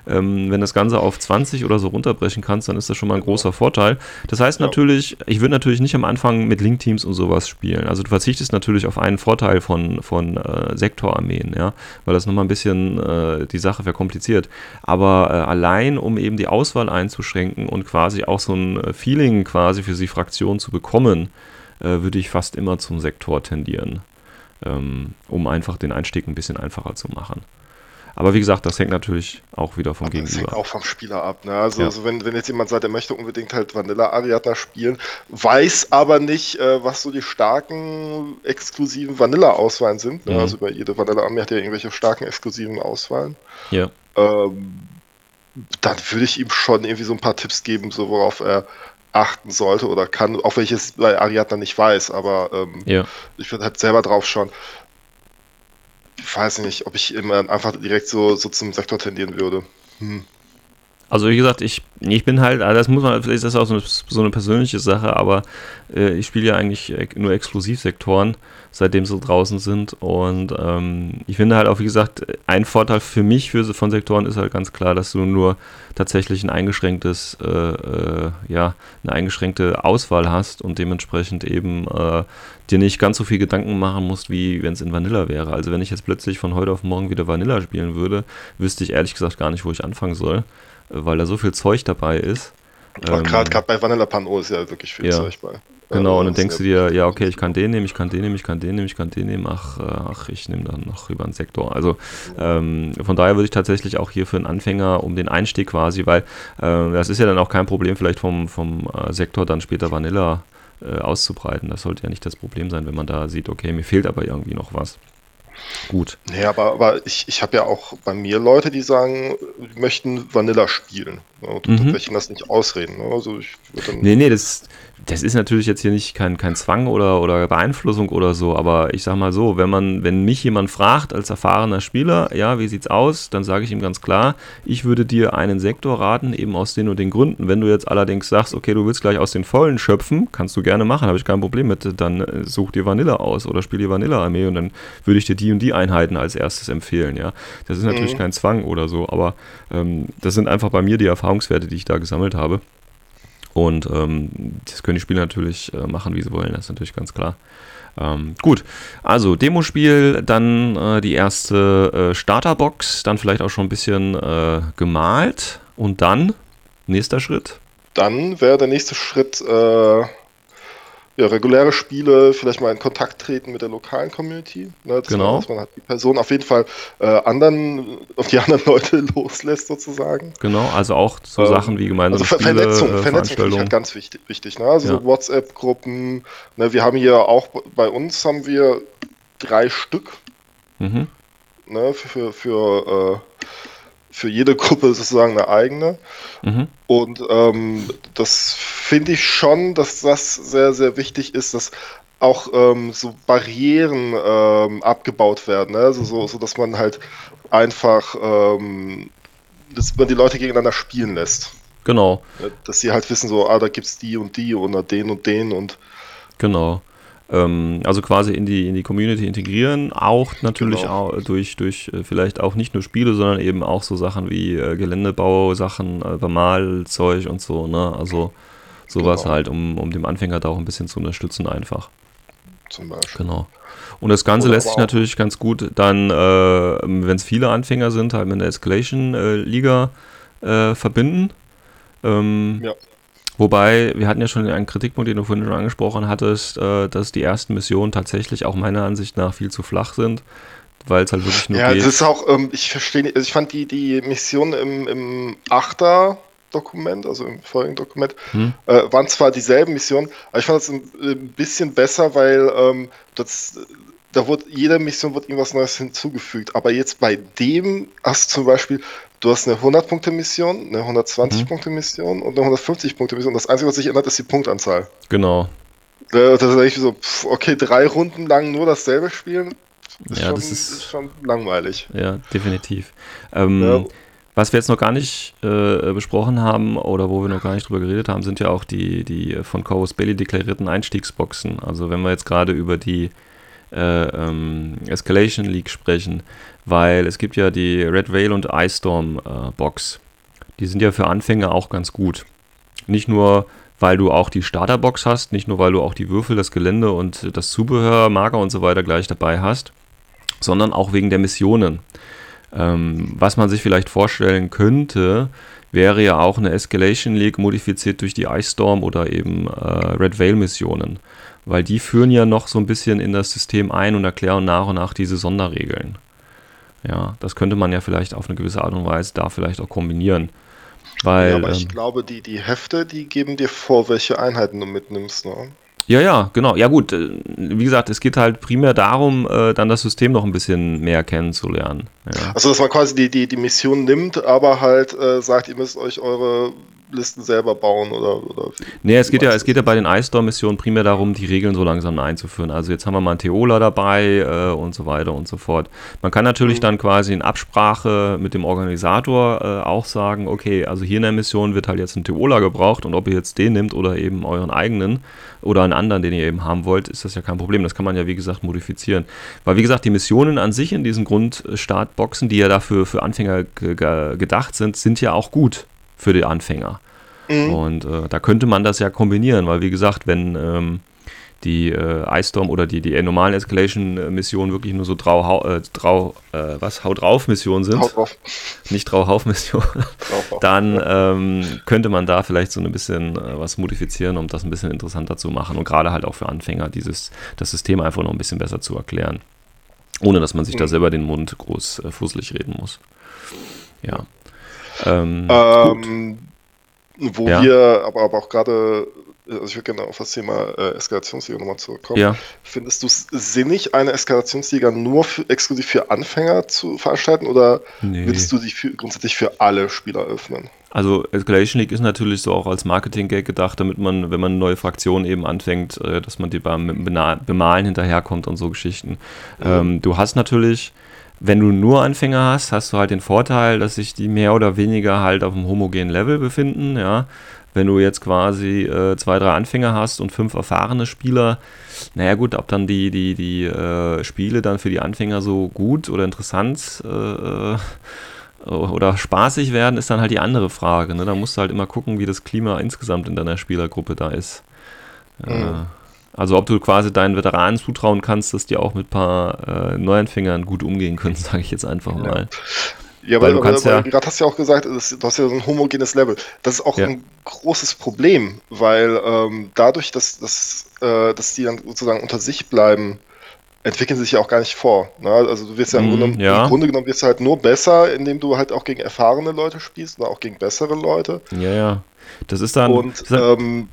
Ähm, wenn das Ganze auf 20 oder so runterbrechen kannst, dann ist das schon mal ein großer Vorteil. Das heißt natürlich, ich würde natürlich nicht am Anfang mit Link-Teams und sowas spielen. Also du verzichtest natürlich auf einen Vorteil von, von äh, Sektorarmeen, ja, weil das nochmal ein bisschen äh, die Sache verkompliziert. Aber äh, allein, um eben die Auswahl einzuschränken und quasi auch so ein äh, Feeling quasi für die Fraktion zu bekommen, äh, würde ich fast immer zum Sektor tendieren, um einfach den Einstieg ein bisschen einfacher zu machen. Aber wie gesagt, das hängt natürlich auch wieder vom Aber das hängt Gegenüber auch vom Spieler ab. Ne? Also, Ja. also wenn, wenn jetzt jemand sagt, er möchte unbedingt halt Vanilla Ariadna spielen, weiß aber nicht, äh, was so die starken, exklusiven Vanilla-Auswahlen sind. Ne? Mhm. Also bei jede Vanilla-Armee hat ja irgendwelche starken, exklusiven Auswahlen. Ja. Ähm, dann würde ich ihm schon irgendwie so ein paar Tipps geben, so worauf er achten sollte oder kann, auch welches bei Ariadna nicht weiß, aber ähm, Ja. ich würde halt selber drauf schauen. Ich weiß nicht, ob ich immer einfach direkt so, so zum Sektor tendieren würde. Hm. Also wie gesagt, ich, ich bin halt, also das muss man, vielleicht ist das auch so eine, so eine persönliche Sache, aber äh, ich spiele ja eigentlich nur Exklusivsektoren, seitdem sie draußen sind. Und ähm, ich finde halt auch, wie gesagt, ein Vorteil für mich für, von Sektoren ist halt ganz klar, dass du nur tatsächlich ein eingeschränktes, äh, äh, ja, eine eingeschränkte Auswahl hast und dementsprechend eben äh, dir nicht ganz so viel Gedanken machen musst, wie wenn es in Vanilla wäre. Also wenn ich jetzt plötzlich von heute auf morgen wieder Vanilla spielen würde, wüsste ich ehrlich gesagt gar nicht, wo ich anfangen soll, weil da so viel Zeug dabei ist. Ähm, Gerade bei Vanilla Pan O ist ja wirklich viel ja. Zeug bei. Genau, und dann Also, denkst du dir, ja, okay, ich kann den nehmen, ich kann den nehmen, ich kann den nehmen, ich kann den nehmen, ach, äh, ach ich nehme dann noch über einen Sektor. Also ähm, von daher würde ich tatsächlich auch hier für einen Anfänger um den Einstieg quasi, weil äh, das ist ja dann auch kein Problem, vielleicht vom, vom äh, Sektor dann später Vanilla äh, auszubreiten. Das sollte ja nicht das Problem sein, wenn man da sieht, okay, mir fehlt aber irgendwie noch was. Gut. Nee, aber, aber ich, ich habe ja auch bei mir Leute, die sagen, die möchten Vanilla spielen. Ne? Und Mhm. das nicht ausreden. Ne? Also ich dann. Nee, nee, das, das ist natürlich jetzt hier nicht kein, kein Zwang oder, oder Beeinflussung oder so, aber ich sag mal so, wenn man, wenn mich jemand fragt als erfahrener Spieler, ja, wie sieht's aus, dann sage ich ihm ganz klar, ich würde dir einen Sektor raten, eben aus den und den Gründen. Wenn du jetzt allerdings sagst, okay, du willst gleich aus den Vollen schöpfen, kannst du gerne machen, habe ich kein Problem mit, dann äh, such dir Vanilla aus oder spiel dir Vanilla-Armee und dann würde ich dir die und die Einheiten als erstes empfehlen, ja. Das ist natürlich Mhm. kein Zwang oder so, aber ähm, das sind einfach bei mir die Erfahrungswerte, die ich da gesammelt habe. Und ähm, das können die Spieler natürlich äh, machen, wie sie wollen, das ist natürlich ganz klar. Ähm, gut, also Demospiel, dann äh, die erste äh, Starterbox, dann vielleicht auch schon ein bisschen äh, gemalt und dann nächster Schritt. Dann wäre der nächste Schritt, äh, ja, reguläre Spiele, vielleicht mal in Kontakt treten mit der lokalen Community. Ne, dass Genau. Man, dass man halt die Person auf jeden Fall äh, anderen, auf die anderen Leute loslässt, sozusagen. Genau, also auch so Ähm, Sachen wie gemeinsame Also Ver Spiele, Vernetzung, äh, Vernetzung finde ich halt ganz wichtig. wichtig ne? Also Ja. so WhatsApp-Gruppen. Ne, wir haben hier auch bei uns haben wir drei Stück Mhm. ne, für, für, für, äh, für jede Gruppe sozusagen eine eigene. Mhm. Und ähm, das finde ich schon, dass das sehr, sehr wichtig ist, dass auch ähm, so Barrieren ähm, abgebaut werden. Ne? Also so, so, dass man halt einfach, ähm, dass man die Leute gegeneinander spielen lässt. Genau. Dass sie halt wissen, so, ah, da gibt's die und die oder den und den und Genau. Ähm, also quasi in die, in die Community integrieren, auch natürlich Genau. auch durch, durch äh, vielleicht auch nicht nur Spiele, sondern eben auch so Sachen wie äh, Geländebau, Sachen, äh, Bemalzeug und so, ne? Also sowas Genau. halt, um, um dem Anfänger da auch ein bisschen zu unterstützen einfach. Zum Beispiel. Genau. Und das Ganze Oder lässt sich natürlich ganz gut dann, äh, wenn es viele Anfänger sind, halt mit der Escalation-Liga äh, verbinden. Ähm, Ja. Wobei, wir hatten ja schon einen Kritikpunkt, den du vorhin schon angesprochen hattest, äh, dass die ersten Missionen tatsächlich auch meiner Ansicht nach viel zu flach sind, weil es halt wirklich nur Ja, geht. das ist auch, ähm, ich verstehe also ich fand die, die Mission im, im Achter Dokument, also im vorigen Dokument, Hm? äh, waren zwar dieselben Missionen, aber ich fand das ein, ein bisschen besser, weil ähm, das, da wurde jeder Mission wird irgendwas Neues hinzugefügt. Aber jetzt bei dem hast du zum Beispiel, du hast eine 100-Punkte-Mission, eine Mhm. 120-Punkte-Mission und eine 150-Punkte-Mission. Das Einzige, was sich ändert, ist die Punktanzahl. Genau. Äh, Das ist eigentlich so, pff, okay, drei Runden lang nur dasselbe spielen, ist, Ja, schon, das ist- ist schon langweilig. Ja, definitiv. Ähm, Ja. Was wir jetzt noch gar nicht äh, besprochen haben oder wo wir noch gar nicht drüber geredet haben, sind ja auch die, die von Corvus Belli deklarierten Einstiegsboxen. Also wenn wir jetzt gerade über die äh, ähm, Escalation League sprechen, weil es gibt ja die Red Veil und Ice Storm äh, Box. Die sind ja für Anfänger auch ganz gut. Nicht nur, weil du auch die Starterbox hast, nicht nur, weil du auch die Würfel, das Gelände und das Zubehör, Marker und so weiter gleich dabei hast, sondern auch wegen der Missionen. Ähm, was man sich vielleicht vorstellen könnte, wäre ja auch eine Escalation League modifiziert durch die Ice Storm oder eben äh, Red Veil Missionen. Weil die führen ja noch so ein bisschen in das System ein und erklären nach und nach diese Sonderregeln. Ja, das könnte man ja vielleicht auf eine gewisse Art und Weise da vielleicht auch kombinieren. Weil, ja, aber ich ähm, glaube, die, die Hefte, die geben dir vor, welche Einheiten du mitnimmst. Ne? Ja, ja, genau. Ja gut, äh, wie gesagt, es geht halt primär darum, äh, dann das System noch ein bisschen mehr kennenzulernen. Ja. Also, dass man quasi die, die, die Mission nimmt, aber halt äh, sagt, ihr müsst euch eure Listen selber bauen oder. oder Nee, es geht ja, es geht ja bei den Ice Missionen primär darum, die Regeln so langsam einzuführen. Also jetzt haben wir mal einen Theola dabei äh, und so weiter und so fort. Man kann natürlich Mhm. dann quasi in Absprache mit dem Organisator äh, auch sagen, okay, also hier in der Mission wird halt jetzt ein Theola gebraucht und ob ihr jetzt den nimmt oder eben euren eigenen oder einen anderen, den ihr eben haben wollt, ist das ja kein Problem. Das kann man ja, wie gesagt, modifizieren. Weil, wie gesagt, die Missionen an sich in diesen Grundstartboxen, die ja dafür für Anfänger ge ge gedacht sind, sind ja auch gut für die Anfänger. Mhm. Und äh, da könnte man das ja kombinieren, weil wie gesagt, wenn ähm, die äh, Ice Storm oder die, die normalen Escalation-Missionen wirklich nur so Drau, hau, äh, Drau, äh, was, Haut drauf Missionen sind, drauf. nicht Drau Hauf Missionen, drauf, drauf. dann ähm, könnte man da vielleicht so ein bisschen äh, was modifizieren, um das ein bisschen interessanter zu machen und gerade halt auch für Anfänger dieses, das System einfach noch ein bisschen besser zu erklären. Ohne dass man sich da Mhm. selber den Mund groß äh, fusselig reden muss. Ja. Ähm. Ähm, wo Ja. wir aber, aber auch gerade, also ich würde gerne auf das Thema äh, Eskalationsliga nochmal zurückkommen. Ja. Findest du es sinnig, eine Eskalationsliga nur für, exklusiv für Anfänger zu veranstalten oder Nee. würdest du die für, grundsätzlich für alle Spieler öffnen? Also Escalation League ist natürlich so auch als Marketing-Gag gedacht, damit man, wenn man eine neue Fraktion eben anfängt, äh, dass man die beim Bemalen hinterherkommt und so Geschichten. Ähm, du hast natürlich, wenn du nur Anfänger hast, hast du halt den Vorteil, dass sich die mehr oder weniger halt auf einem homogenen Level befinden, ja. Wenn du jetzt quasi äh, zwei, drei Anfänger hast und fünf erfahrene Spieler, naja gut, ob dann die, die, die äh, Spiele dann für die Anfänger so gut oder interessant äh, äh, oder spaßig werden, ist dann halt die andere Frage. Ne? Da musst du halt immer gucken, wie das Klima insgesamt in deiner Spielergruppe da ist. Äh, Mhm. Also ob du quasi deinen Veteranen zutrauen kannst, dass die auch mit ein paar äh, Neuanfängern gut umgehen können, sage ich jetzt einfach mal. Ja, Weil weil, du kannst aber ja- gerade hast ja auch gesagt, das, du hast ja so ein homogenes Level. Das ist auch Ja. ein großes Problem, weil ähm, dadurch, dass, dass, äh, dass die dann sozusagen unter sich bleiben, entwickeln sie sich ja auch gar nicht vor. Ne? Also du wirst ja, im, Mhm, Grunde, ja. im Grunde genommen wirst du halt nur besser, indem du halt auch gegen erfahrene Leute spielst oder auch gegen bessere Leute. Ja, ja. Das ist dann. Und das ist dann ähm,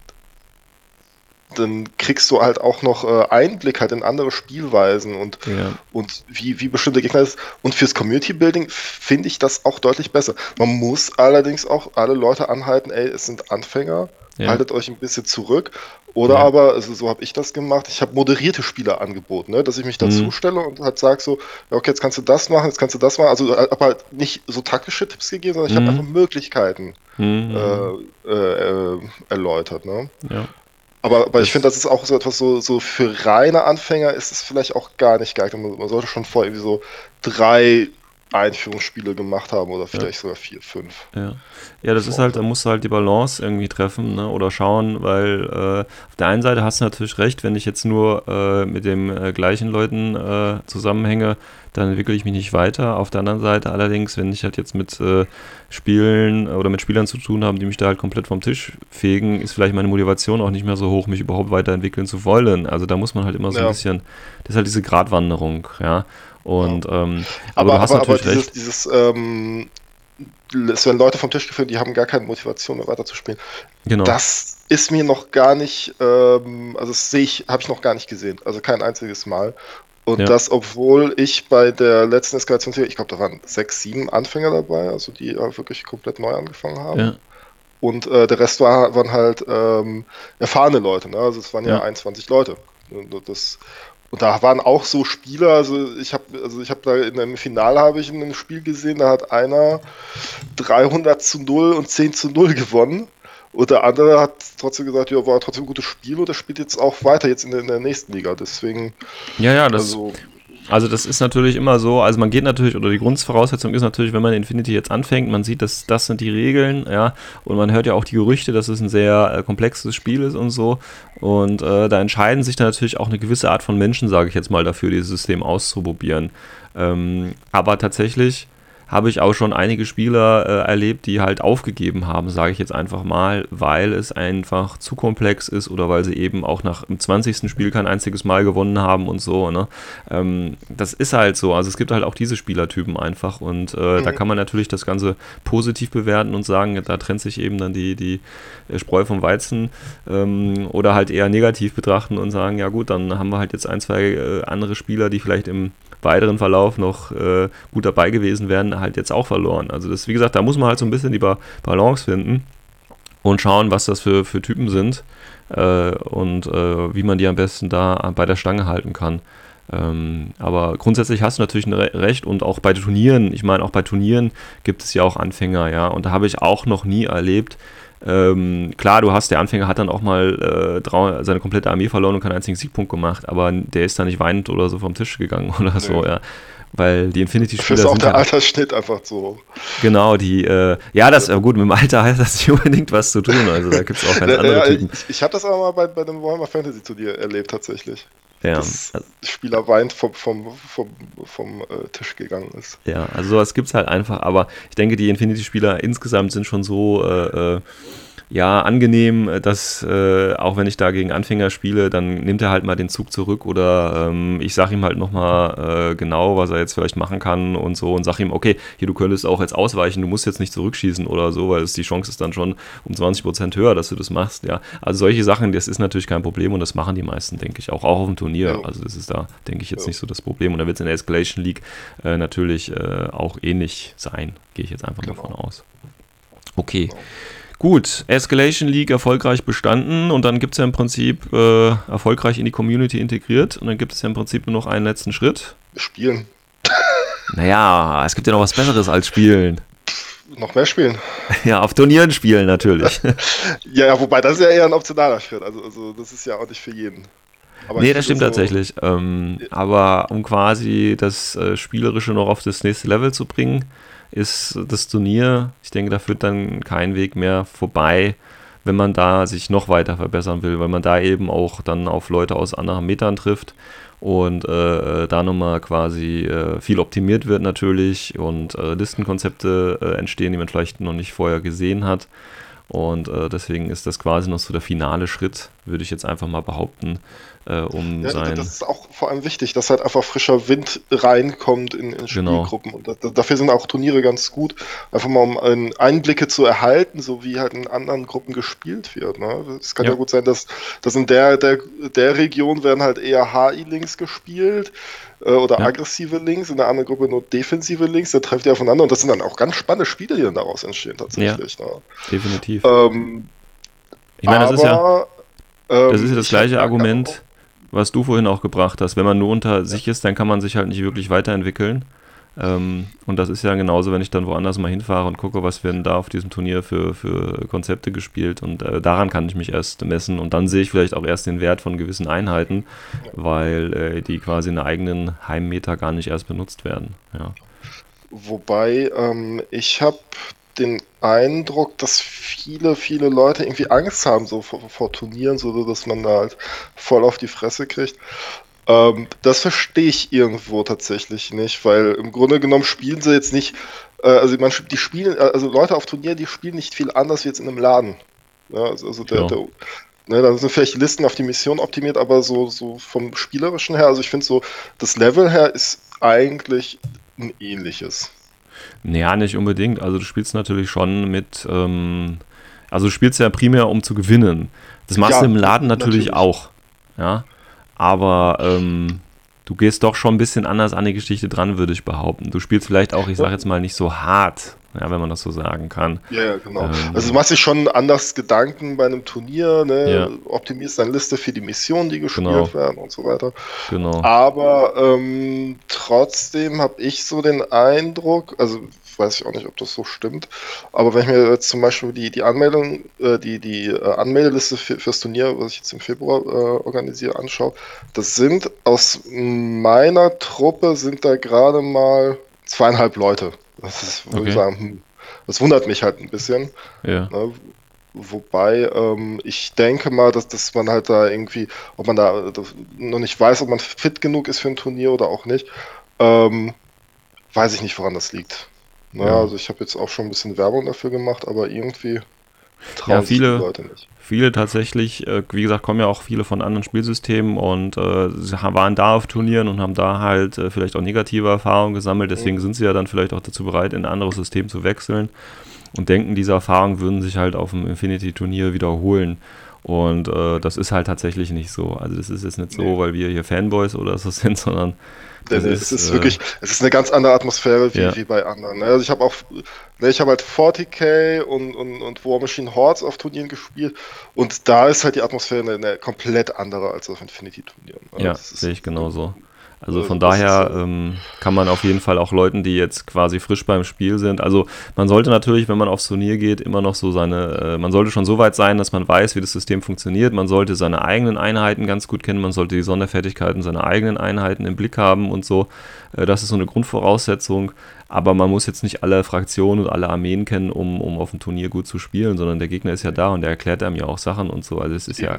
dann kriegst du halt auch noch äh, Einblick halt in andere Spielweisen und ja. und wie, wie bestimmte Gegner ist. Und fürs Community Building finde ich das auch deutlich besser. Man muss allerdings auch alle Leute anhalten, ey, es sind Anfänger, Ja. haltet euch ein bisschen zurück. Oder Ja. aber, also so habe ich das gemacht, ich habe moderierte Spieler angeboten, ne, dass ich mich dazu Mhm. stelle und halt sage so, okay, jetzt kannst du das machen, jetzt kannst du das machen. Also äh, aber halt nicht so taktische Tipps gegeben, sondern ich Mhm. habe einfach Möglichkeiten Mhm. äh, äh, äh, erläutert. Ne? ja. Aber, aber ich finde, das ist auch so etwas so, so für reine Anfänger ist es vielleicht auch gar nicht geeignet. Man, man sollte schon vorher irgendwie so drei Einführungsspiele gemacht haben oder vielleicht ja. sogar vier, fünf. Ja, ja das ist halt, da musst du halt die Balance irgendwie treffen ne? oder schauen, weil äh, auf der einen Seite hast du natürlich recht, wenn ich jetzt nur äh, mit den äh, gleichen Leuten äh, zusammenhänge, dann entwickle ich mich nicht weiter. Auf der anderen Seite allerdings, wenn ich halt jetzt mit äh, Spielen oder mit Spielern zu tun habe, die mich da halt komplett vom Tisch fegen, ist vielleicht meine Motivation auch nicht mehr so hoch, mich überhaupt weiterentwickeln zu wollen. Also da muss man halt immer so ja. ein bisschen, das ist halt diese Gratwanderung, ja. Und, ja. ähm, aber, aber, du hast aber, natürlich aber dieses, dieses ähm, es werden Leute vom Tisch geführt, die haben gar keine Motivation mehr weiterzuspielen. Genau. Das ist mir noch gar nicht, ähm, also das sehe ich, habe ich noch gar nicht gesehen. Also kein einziges Mal. Und ja. das, obwohl ich bei der letzten Eskalation, ich glaube, da waren sechs, sieben Anfänger dabei, also die äh, wirklich komplett neu angefangen haben. Ja. Und äh, der Rest war, waren halt ähm, erfahrene Leute, ne? also es waren ja, ja 21 Leute. Das, und da waren auch so Spieler, also ich habe also ich da in einem Finale habe ich ein Spiel gesehen, da hat einer 300 zu 0 und 10 zu 0 gewonnen. Und der andere hat trotzdem gesagt, ja, war trotzdem ein gutes Spiel und er spielt jetzt auch weiter jetzt in der, in der nächsten Liga. Deswegen. Ja, ja, das. Also, also das ist natürlich immer so, also man geht natürlich, oder die Grundvoraussetzung ist natürlich, wenn man Infinity jetzt anfängt, man sieht, dass das sind die Regeln, ja, und man hört ja auch die Gerüchte, dass es ein sehr äh, komplexes Spiel ist und so. Und äh, da entscheiden sich dann natürlich auch eine gewisse Art von Menschen, sage ich jetzt mal, dafür, dieses System auszuprobieren. Ähm, aber tatsächlich habe ich auch schon einige Spieler äh, erlebt, die halt aufgegeben haben, sage ich jetzt einfach mal, weil es einfach zu komplex ist oder weil sie eben auch nach dem 20. Spiel kein einziges Mal gewonnen haben und so. Ne? Ähm, das ist halt so. Also es gibt halt auch diese Spielertypen einfach und äh, mhm. da kann man natürlich das Ganze positiv bewerten und sagen, da trennt sich eben dann die, die Spreu vom Weizen ähm, oder halt eher negativ betrachten und sagen, ja gut, dann haben wir halt jetzt ein, zwei äh, andere Spieler, die vielleicht im weiteren Verlauf noch äh, gut dabei gewesen wären, halt jetzt auch verloren. Also das, wie gesagt, da muss man halt so ein bisschen die ba Balance finden und schauen, was das für, für Typen sind äh, und äh, wie man die am besten da bei der Stange halten kann. Ähm, aber grundsätzlich hast du natürlich ein Re recht und auch bei Turnieren, ich meine, auch bei Turnieren gibt es ja auch Anfänger, ja, und da habe ich auch noch nie erlebt, ähm, klar, du hast, der Anfänger hat dann auch mal äh, seine komplette Armee verloren und keinen einzigen Siegpunkt gemacht, aber der ist da nicht weinend oder so vom Tisch gegangen oder nee. so, ja. Weil die Infinity-Spieler. Das ist auch der ja, Altersschnitt einfach so. Genau, die, äh, ja, das, äh, gut, mit dem Alter hat das nicht unbedingt was zu tun, also da gibt es auch keine andere Typen. Ich, ich habe das aber mal bei, bei dem Warhammer Fantasy Turnier erlebt, tatsächlich. Ja. Dass Spieler weint vom, vom, vom, vom äh, Tisch gegangen ist. Ja, also sowas gibt es halt einfach, aber ich denke, die Infinity-Spieler insgesamt sind schon so äh, äh ja, angenehm, äh, dass äh, auch wenn ich da gegen Anfänger spiele, dann nimmt er halt mal den Zug zurück oder ähm, ich sage ihm halt nochmal äh, genau, was er jetzt vielleicht machen kann und so und sage ihm, okay, hier, du könntest auch jetzt ausweichen, du musst jetzt nicht zurückschießen oder so, weil es die Chance ist dann schon um 20% höher, dass du das machst, ja. Also solche Sachen, das ist natürlich kein Problem und das machen die meisten, denke ich, auch, auch auf dem Turnier. Ja. Also das ist da, denke ich, jetzt ja. nicht so das Problem und da wird es in der Escalation League äh, natürlich äh, auch ähnlich sein, gehe ich jetzt einfach genau. davon aus. Okay. Genau. Gut, Escalation League erfolgreich bestanden und dann gibt es ja im Prinzip äh, erfolgreich in die Community integriert und dann gibt es ja im Prinzip nur noch einen letzten Schritt. Spielen. Naja, es gibt ja noch was Besseres als Spielen. Noch mehr spielen. Ja, auf Turnieren spielen natürlich. ja, ja, wobei das ist ja eher ein optionaler Schritt. Also, also das ist ja auch nicht für jeden. Aber nee, das stimmt so tatsächlich. Ähm, aber um quasi das äh, Spielerische noch auf das nächste Level zu bringen, ist das Turnier, ich denke, da führt dann kein Weg mehr vorbei, wenn man da sich noch weiter verbessern will, weil man da eben auch dann auf Leute aus anderen Metern trifft und äh, da nochmal quasi äh, viel optimiert wird natürlich und äh, Listenkonzepte äh, entstehen, die man vielleicht noch nicht vorher gesehen hat. Und äh, deswegen ist das quasi noch so der finale Schritt, würde ich jetzt einfach mal behaupten, äh, um ja, sein. Das ist auch vor allem wichtig, dass halt einfach frischer Wind reinkommt in, in genau. Spielgruppen. Genau. Und da, dafür sind auch Turniere ganz gut, einfach mal um Einblicke zu erhalten, so wie halt in anderen Gruppen gespielt wird. Ne? Es kann ja. ja. gut sein, dass, dass in der, der, der Region werden halt eher HI-Links gespielt äh, oder ja. aggressive Links, in der anderen Gruppe nur defensive Links, da trefft ihr aufeinander und das sind dann auch ganz spannende Spiele, die dann daraus entstehen tatsächlich. Ja, ne? definitiv. Ähm, ich meine, das ist ja das ist ja das gleiche Argument, was du vorhin auch gebracht hast. Wenn man nur unter ja. sich ist, dann kann man sich halt nicht wirklich weiterentwickeln. Ähm, und das ist ja genauso, wenn ich dann woanders mal hinfahre und gucke, was werden da auf diesem Turnier für, für Konzepte gespielt. Und äh, daran kann ich mich erst messen. Und dann sehe ich vielleicht auch erst den Wert von gewissen Einheiten, weil äh, die quasi in der eigenen Heimmeter gar nicht erst benutzt werden. Ja. Wobei ähm, ich habe den Eindruck, dass viele, viele Leute irgendwie Angst haben so vor, vor Turnieren, so dass man da halt voll auf die Fresse kriegt. Ähm, das verstehe ich irgendwo tatsächlich nicht, weil im Grunde genommen spielen sie jetzt nicht, äh, also man, die spielen, also Leute auf Turnieren, die spielen nicht viel anders wie jetzt in einem Laden. Ja, also, also der, ja. der Ne, da sind vielleicht Listen auf die Mission optimiert, aber so, so vom Spielerischen her, also ich finde so, das Level her ist eigentlich ein ähnliches. Naja, nicht unbedingt. Also du spielst natürlich schon mit, ähm, also du spielst ja primär, um zu gewinnen. Das machst ja, du im Laden natürlich, natürlich, auch. Ja. Aber ähm, du gehst doch schon ein bisschen anders an die Geschichte dran, würde ich behaupten. Du spielst vielleicht auch, ich sage jetzt mal, nicht so hart, ja, wenn man das so sagen kann. Ja, ja genau. Ähm, also du machst dir schon anders Gedanken bei einem Turnier, ne? Ja. optimierst deine Liste für die Missionen, die gespielt genau. werden und so weiter. Genau. Aber ähm, trotzdem habe ich so den Eindruck, also weiß ich auch nicht, ob das so stimmt. Aber wenn ich mir jetzt zum Beispiel die, die Anmeldung, äh, die, die äh, Anmeldeliste für, fürs Turnier, was ich jetzt im Februar äh, organisiere, anschaue, das sind aus meiner Truppe sind da gerade mal zweieinhalb Leute. Das ist, okay. ich sagen, das wundert mich halt ein bisschen. Ja. Ne? Wobei ähm, ich denke mal, dass, dass man halt da irgendwie, ob man da noch nicht weiß, ob man fit genug ist für ein Turnier oder auch nicht, ähm, weiß ich nicht, woran das liegt. Naja, ja. also ich habe jetzt auch schon ein bisschen Werbung dafür gemacht, aber irgendwie trauen ja, viele, die Leute nicht. Viele tatsächlich, äh, wie gesagt, kommen ja auch viele von anderen Spielsystemen und äh, sie waren da auf Turnieren und haben da halt äh, vielleicht auch negative Erfahrungen gesammelt. Deswegen sind sie ja dann vielleicht auch dazu bereit, in ein anderes System zu wechseln und denken, diese Erfahrungen würden sich halt auf dem Infinity-Turnier wiederholen. Und äh, das ist halt tatsächlich nicht so. Also das ist jetzt nicht so, weil wir hier Fanboys oder so sind, sondern das es ist, ist äh, wirklich, es ist eine ganz andere Atmosphäre wie, ja. wie bei anderen. Ne? Also ich habe auch, ne, ich habe halt 40k und, und, und War Machine Hordes auf Turnieren gespielt und da ist halt die Atmosphäre eine, eine komplett andere als auf Infinity-Turnieren. Ne? Ja, sehe ich genauso. Also, also von daher ähm, kann man auf jeden Fall auch Leuten, die jetzt quasi frisch beim Spiel sind, also man sollte natürlich, wenn man aufs Turnier geht, immer noch so seine, äh, man sollte schon so weit sein, dass man weiß, wie das System funktioniert. Man sollte seine eigenen Einheiten ganz gut kennen, man sollte die Sonderfertigkeiten seiner eigenen Einheiten im Blick haben und so. Äh, das ist so eine Grundvoraussetzung. Aber man muss jetzt nicht alle Fraktionen und alle Armeen kennen, um, um auf dem Turnier gut zu spielen, sondern der Gegner ist ja da und der erklärt einem ja auch Sachen und so. Also es ist ja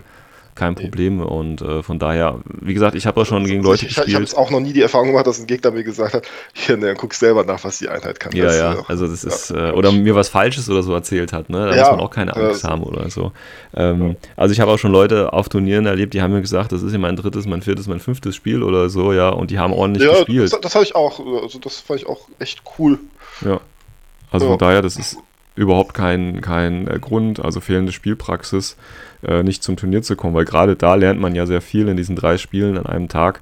kein Problem. Und äh, von daher, wie gesagt, ich habe auch schon gegen Leute ich, gespielt. Ich habe auch noch nie die Erfahrung gemacht, dass ein Gegner mir gesagt hat, hier, ne, guck selber nach, was die Einheit kann. Ja, das, ja, also das ist, äh, oder mir was Falsches oder so erzählt hat, ne? Da ja, muss man auch keine Angst haben oder so. Ähm, ja. Also ich habe auch schon Leute auf Turnieren erlebt, die haben mir gesagt, das ist ja mein drittes, mein viertes, mein fünftes Spiel oder so, ja, und die haben ordentlich ja, gespielt. Das, das habe ich auch, also das fand ich auch echt cool. Ja. Also von daher, das ist überhaupt kein, kein äh, Grund, also fehlende Spielpraxis, äh, nicht zum Turnier zu kommen, weil gerade da lernt man ja sehr viel in diesen drei Spielen an einem Tag.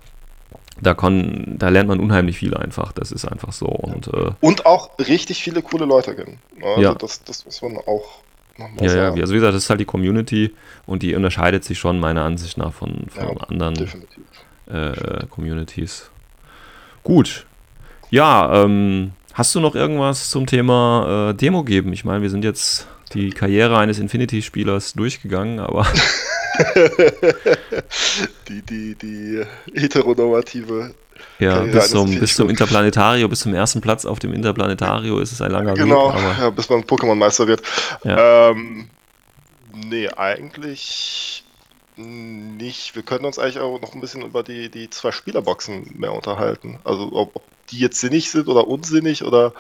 Da, kann, da lernt man unheimlich viel einfach, das ist einfach so. Und, äh, und auch richtig viele coole Leute kennen. Also ja. das, das muss man auch nochmal ja, sagen. Ja, also wie gesagt, das ist halt die Community und die unterscheidet sich schon meiner Ansicht nach von, von ja, anderen äh, Communities. Gut. Ja, ähm, Hast du noch irgendwas zum Thema äh, Demo geben? Ich meine, wir sind jetzt die Karriere eines Infinity-Spielers durchgegangen, aber. die, die, die heteronormative. Ja, bis zum, bis zum Interplanetario, bis zum ersten Platz auf dem Interplanetario ist es ein langer genau, Weg. Genau, ja, bis man Pokémon-Meister wird. Ja. Ähm, nee, eigentlich nicht. Wir können uns eigentlich auch noch ein bisschen über die, die zwei Spielerboxen mehr unterhalten. Also ob, ob die jetzt sinnig sind oder unsinnig oder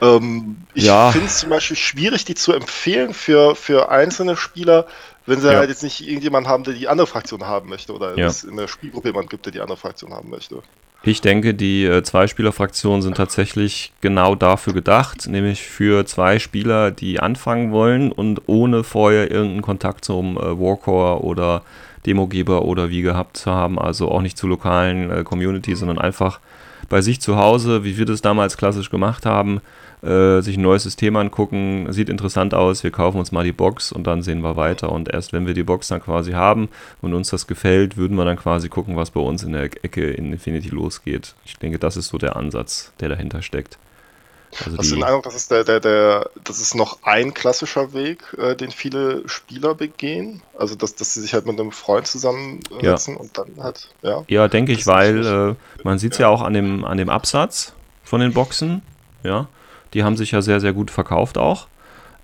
ähm, ich ja. finde es zum Beispiel schwierig, die zu empfehlen für, für einzelne Spieler, wenn sie ja. halt jetzt nicht irgendjemanden haben, der die andere Fraktion haben möchte oder ja. es in der Spielgruppe jemanden gibt, der die andere Fraktion haben möchte. Ich denke, die äh, Zwei-Spieler-Fraktionen sind tatsächlich genau dafür gedacht, nämlich für zwei Spieler, die anfangen wollen und ohne vorher irgendeinen Kontakt zum äh, Warcore oder Demogeber oder wie gehabt zu haben, also auch nicht zu lokalen äh, Community, sondern einfach bei sich zu Hause, wie wir das damals klassisch gemacht haben, äh, sich ein neues System angucken, sieht interessant aus, wir kaufen uns mal die Box und dann sehen wir weiter. Und erst wenn wir die Box dann quasi haben und uns das gefällt, würden wir dann quasi gucken, was bei uns in der Ecke in Infinity losgeht. Ich denke, das ist so der Ansatz, der dahinter steckt. Also Hast du den Eindruck, das ist, der, der, der, das ist noch ein klassischer Weg, äh, den viele Spieler begehen? Also, dass, dass sie sich halt mit einem Freund zusammensetzen ja. und dann halt, ja? Ja, denke ich, weil äh, man sieht es ja. ja auch an dem, an dem Absatz von den Boxen, ja. Die haben sich ja sehr, sehr gut verkauft auch.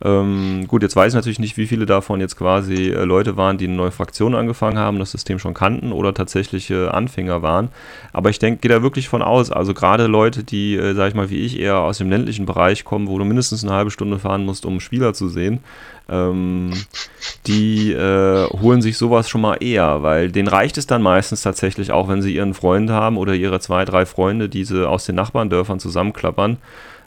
Ähm, gut, jetzt weiß ich natürlich nicht, wie viele davon jetzt quasi äh, Leute waren, die eine neue Fraktion angefangen haben, das System schon kannten oder tatsächliche äh, Anfänger waren. Aber ich denke, gehe da wirklich von aus. Also gerade Leute, die, äh, sag ich mal, wie ich eher aus dem ländlichen Bereich kommen, wo du mindestens eine halbe Stunde fahren musst, um Spieler zu sehen, ähm, die äh, holen sich sowas schon mal eher, weil denen reicht es dann meistens tatsächlich auch, wenn sie ihren Freund haben oder ihre zwei, drei Freunde, die sie aus den Nachbarndörfern zusammenklappern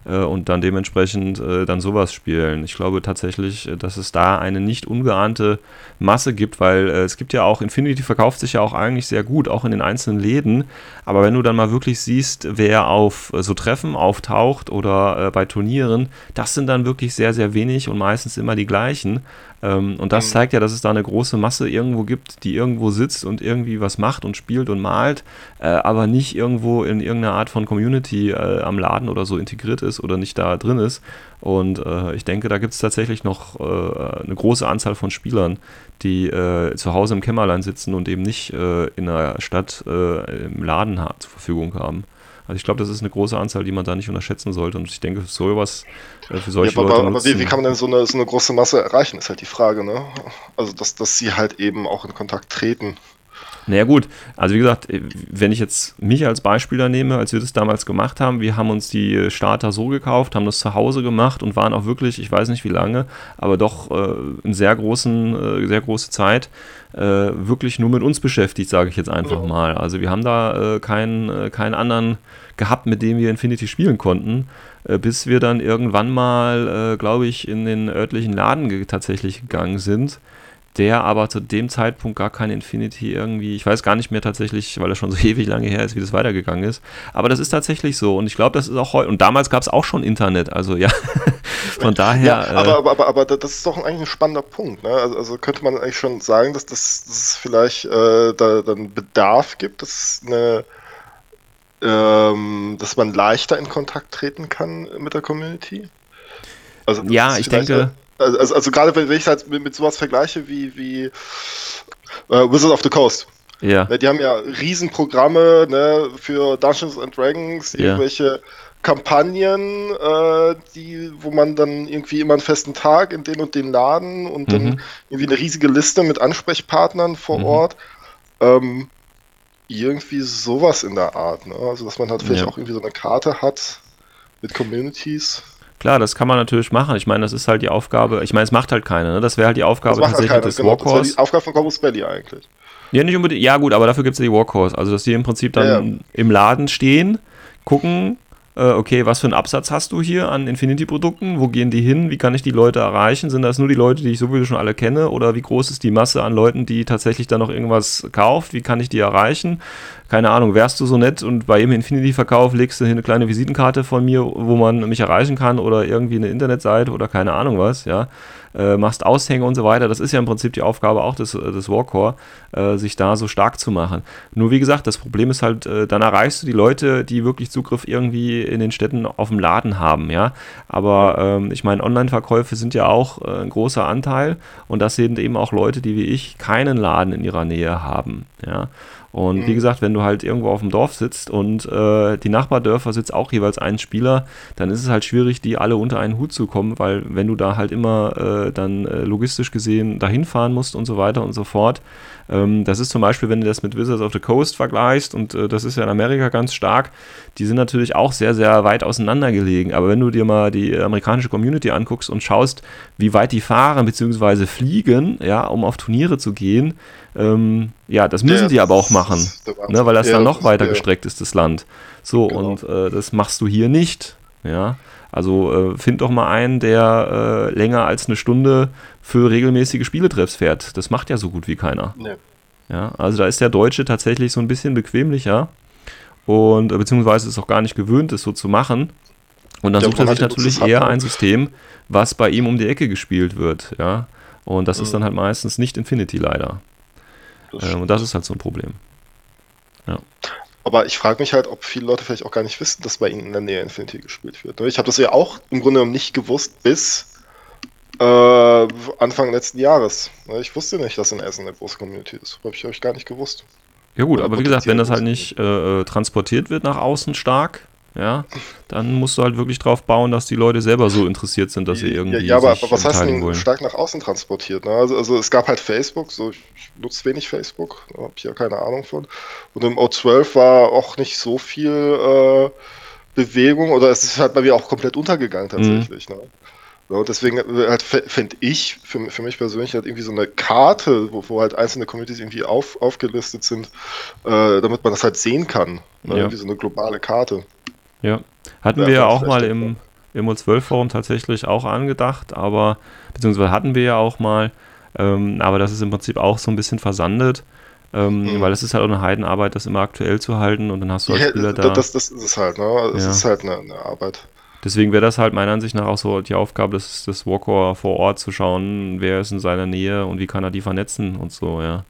äh, und dann dementsprechend äh, dann sowas spielen. Ich glaube tatsächlich, äh, dass es da eine nicht ungeahnte Masse gibt, weil äh, es gibt ja auch, Infinity verkauft sich ja auch eigentlich sehr gut, auch in den einzelnen Läden. Aber wenn du dann mal wirklich siehst, wer auf äh, so Treffen auftaucht oder äh, bei Turnieren, das sind dann wirklich sehr, sehr wenig und meistens immer die gleichen. Ähm, und das mhm. zeigt ja, dass es da eine große Masse irgendwo gibt, die irgendwo sitzt und irgendwie was macht und spielt und malt, äh, aber nicht irgendwo in irgendeiner Art von Community äh, am Laden oder so integriert ist oder nicht da drin ist. Und äh, ich denke, da gibt es tatsächlich noch äh, eine große Anzahl von Spielern, die äh, zu Hause im Kämmerlein sitzen und eben nicht äh, in der Stadt im Laden zur Verfügung haben. Also ich glaube, das ist eine große Anzahl, die man da nicht unterschätzen sollte. Und ich denke, sowas, äh, für solche ja, aber, Leute. Aber wie, wie, kann man denn so eine, so eine große Masse erreichen, ist halt die Frage, ne? Also, dass, dass sie halt eben auch in Kontakt treten. Naja gut, also wie gesagt, äh, wenn ich jetzt mich als Beispiel da nehme, als wir das damals gemacht haben, wir haben uns die Starter so gekauft, haben das zu Hause gemacht und waren auch wirklich, ich weiß nicht wie lange, aber doch äh, in sehr großen, äh, sehr große Zeit äh, wirklich nur mit uns beschäftigt, sage ich jetzt einfach ja. mal. Also wir haben da äh, keinen, äh, keinen anderen gehabt, mit dem wir Infinity spielen konnten, bis wir dann irgendwann mal, glaube ich, in den örtlichen Laden ge tatsächlich gegangen sind der aber zu dem Zeitpunkt gar kein Infinity irgendwie, ich weiß gar nicht mehr tatsächlich, weil er schon so ewig lange her ist, wie das weitergegangen ist. Aber das ist tatsächlich so und ich glaube, das ist auch heute, und damals gab es auch schon Internet, also ja, von daher. Ja, aber, äh, aber, aber, aber, das ist doch eigentlich ein spannender Punkt, ne? also, also, könnte man eigentlich schon sagen, dass das, dass es vielleicht äh, da dann Bedarf gibt, dass eine ähm, dass man leichter in Kontakt treten kann mit der Community? Also, ja, ich denke. Also, also, also gerade wenn ich halt mit, mit sowas vergleiche wie, wie äh, Wizard of the Coast. Ja. Ne, die haben ja Riesenprogramme ne, für Dungeons and Dragons, irgendwelche ja. Kampagnen, äh, die, wo man dann irgendwie immer einen festen Tag in den und den Laden und mhm. dann irgendwie eine riesige Liste mit Ansprechpartnern vor mhm. Ort. Ähm, irgendwie sowas in der Art. Ne? Also, dass man halt vielleicht ja. auch irgendwie so eine Karte hat mit Communities. Klar, das kann man natürlich machen. Ich meine, das ist halt die Aufgabe. Ich meine, es macht halt keiner. Ne? Das wäre halt die Aufgabe halt tatsächlich halt des genau. Warcourse. Das die Aufgabe von Corpus Belly eigentlich. Ja, nicht unbedingt. Ja, gut, aber dafür gibt es ja die Warcourse. Also, dass die im Prinzip dann ja, ja. im Laden stehen, gucken, äh, okay, was für einen Absatz hast du hier an Infinity-Produkten? Wo gehen die hin? Wie kann ich die Leute erreichen? Sind das nur die Leute, die ich sowieso schon alle kenne? Oder wie groß ist die Masse an Leuten, die tatsächlich dann noch irgendwas kauft? Wie kann ich die erreichen? Keine Ahnung, wärst du so nett und bei jedem Infinity-Verkauf legst du hier eine kleine Visitenkarte von mir, wo man mich erreichen kann oder irgendwie eine Internetseite oder keine Ahnung was, ja äh, machst Aushänge und so weiter. Das ist ja im Prinzip die Aufgabe auch des, äh, des Warcore, äh, sich da so stark zu machen. Nur wie gesagt, das Problem ist halt, äh, dann erreichst du die Leute, die wirklich Zugriff irgendwie in den Städten auf dem Laden haben, ja. Aber ähm, ich meine, Online-Verkäufe sind ja auch äh, ein großer Anteil und das sind eben auch Leute, die wie ich keinen Laden in ihrer Nähe haben, ja. Und mhm. wie gesagt, wenn du halt irgendwo auf dem Dorf sitzt und äh, die Nachbardörfer sitzt auch jeweils ein Spieler, dann ist es halt schwierig, die alle unter einen Hut zu kommen, weil wenn du da halt immer äh, dann äh, logistisch gesehen dahin fahren musst und so weiter und so fort, ähm, das ist zum Beispiel, wenn du das mit Wizards of the Coast vergleichst, und äh, das ist ja in Amerika ganz stark, die sind natürlich auch sehr, sehr weit auseinander gelegen. Aber wenn du dir mal die amerikanische Community anguckst und schaust, wie weit die fahren bzw. fliegen, ja, um auf Turniere zu gehen, ähm, ja, das müssen ja, sie aber auch machen, ne, weil das ja, dann noch weiter gestreckt ist, das Land. So, genau. und äh, das machst du hier nicht. Ja, also äh, find doch mal einen, der äh, länger als eine Stunde für regelmäßige Spieletreffs fährt. Das macht ja so gut wie keiner. Nee. Ja, also da ist der Deutsche tatsächlich so ein bisschen bequemlicher. und äh, beziehungsweise ist auch gar nicht gewöhnt, es so zu machen. Und dann Ja, sucht er sich natürlich eher man. ein System, was bei ihm um die Ecke gespielt wird, ja. Und das ist Mhm. dann halt meistens nicht Infinity leider. Das Ähm, und das ist halt so ein Problem. Aber ich frage mich halt, ob viele Leute vielleicht auch gar nicht wissen, dass bei ihnen in der Nähe Infinity gespielt wird. Ich habe das ja auch im Grunde genommen nicht gewusst bis äh, Anfang letzten Jahres. Ich wusste nicht, dass in Essen eine große Community ist. Habe ich, ich gar nicht gewusst. Ja gut, Oder aber wie gesagt, wenn das halt nicht äh, äh, transportiert wird nach außen stark, ja, dann musst du halt wirklich drauf bauen, dass die Leute selber so interessiert sind, dass sie irgendwie ja, ja, aber, aber was heißt denn wollen. stark nach außen transportiert? Ne? Also, also es gab halt Facebook, so ich, nutze wenig Facebook, habe ich ja keine Ahnung von. Und im O12 war auch nicht so viel äh, Bewegung oder es ist halt bei mir auch komplett untergegangen Mhm. tatsächlich. Ne? So, deswegen äh, halt, fände ich für, für mich persönlich halt irgendwie so eine Karte, wo, wo halt einzelne Communities irgendwie auf, aufgelistet sind, äh, damit man das halt sehen kann. Ne? Ja. Irgendwie so eine globale Karte. Ja, hatten Ja, wir ja das auch mal im, im O12-Forum tatsächlich auch angedacht, aber, beziehungsweise hatten wir ja auch mal, ähm, aber das ist im Prinzip auch so ein bisschen versandet, ähm, Mhm. weil es ist halt auch eine Heidenarbeit, das immer aktuell zu halten und dann hast du als Spieler da. das, das ist es halt, ne? Es Ja. ist halt eine, eine Arbeit. Deswegen wäre das halt meiner Ansicht nach auch so die Aufgabe des, des Walker vor Ort zu schauen, wer ist in seiner Nähe und wie kann er die vernetzen und so, ja.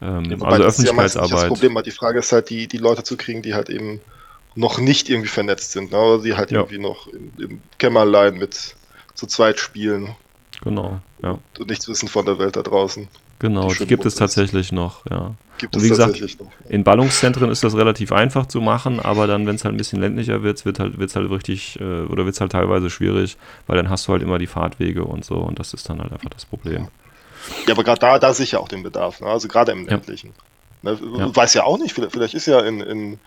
Ähm, Ja, also das Öffentlichkeitsarbeit. Das Problem, die Frage ist halt, die, die Leute zu kriegen, die halt eben noch nicht irgendwie vernetzt sind, ne? oder die halt Ja. irgendwie noch im, im Kämmerlein mit zu zweit spielen Genau, ja. und nichts wissen von der Welt da draußen. Genau, Die die gibt es ist. tatsächlich noch, ja. Gibt Und es wie gesagt, tatsächlich noch. In Ballungszentren ist das relativ einfach zu machen, aber dann, wenn es halt ein bisschen ländlicher wird, wird halt, wird's halt richtig, äh, oder wird es halt teilweise schwierig, weil dann hast du halt immer die Fahrtwege und so und das ist dann halt einfach das Problem. Ja, aber gerade da, da sehe ich ja auch den Bedarf, ne? also gerade im Ja. ländlichen. Ne? Ja. Du weißt ja auch nicht, vielleicht, vielleicht ist ja in, in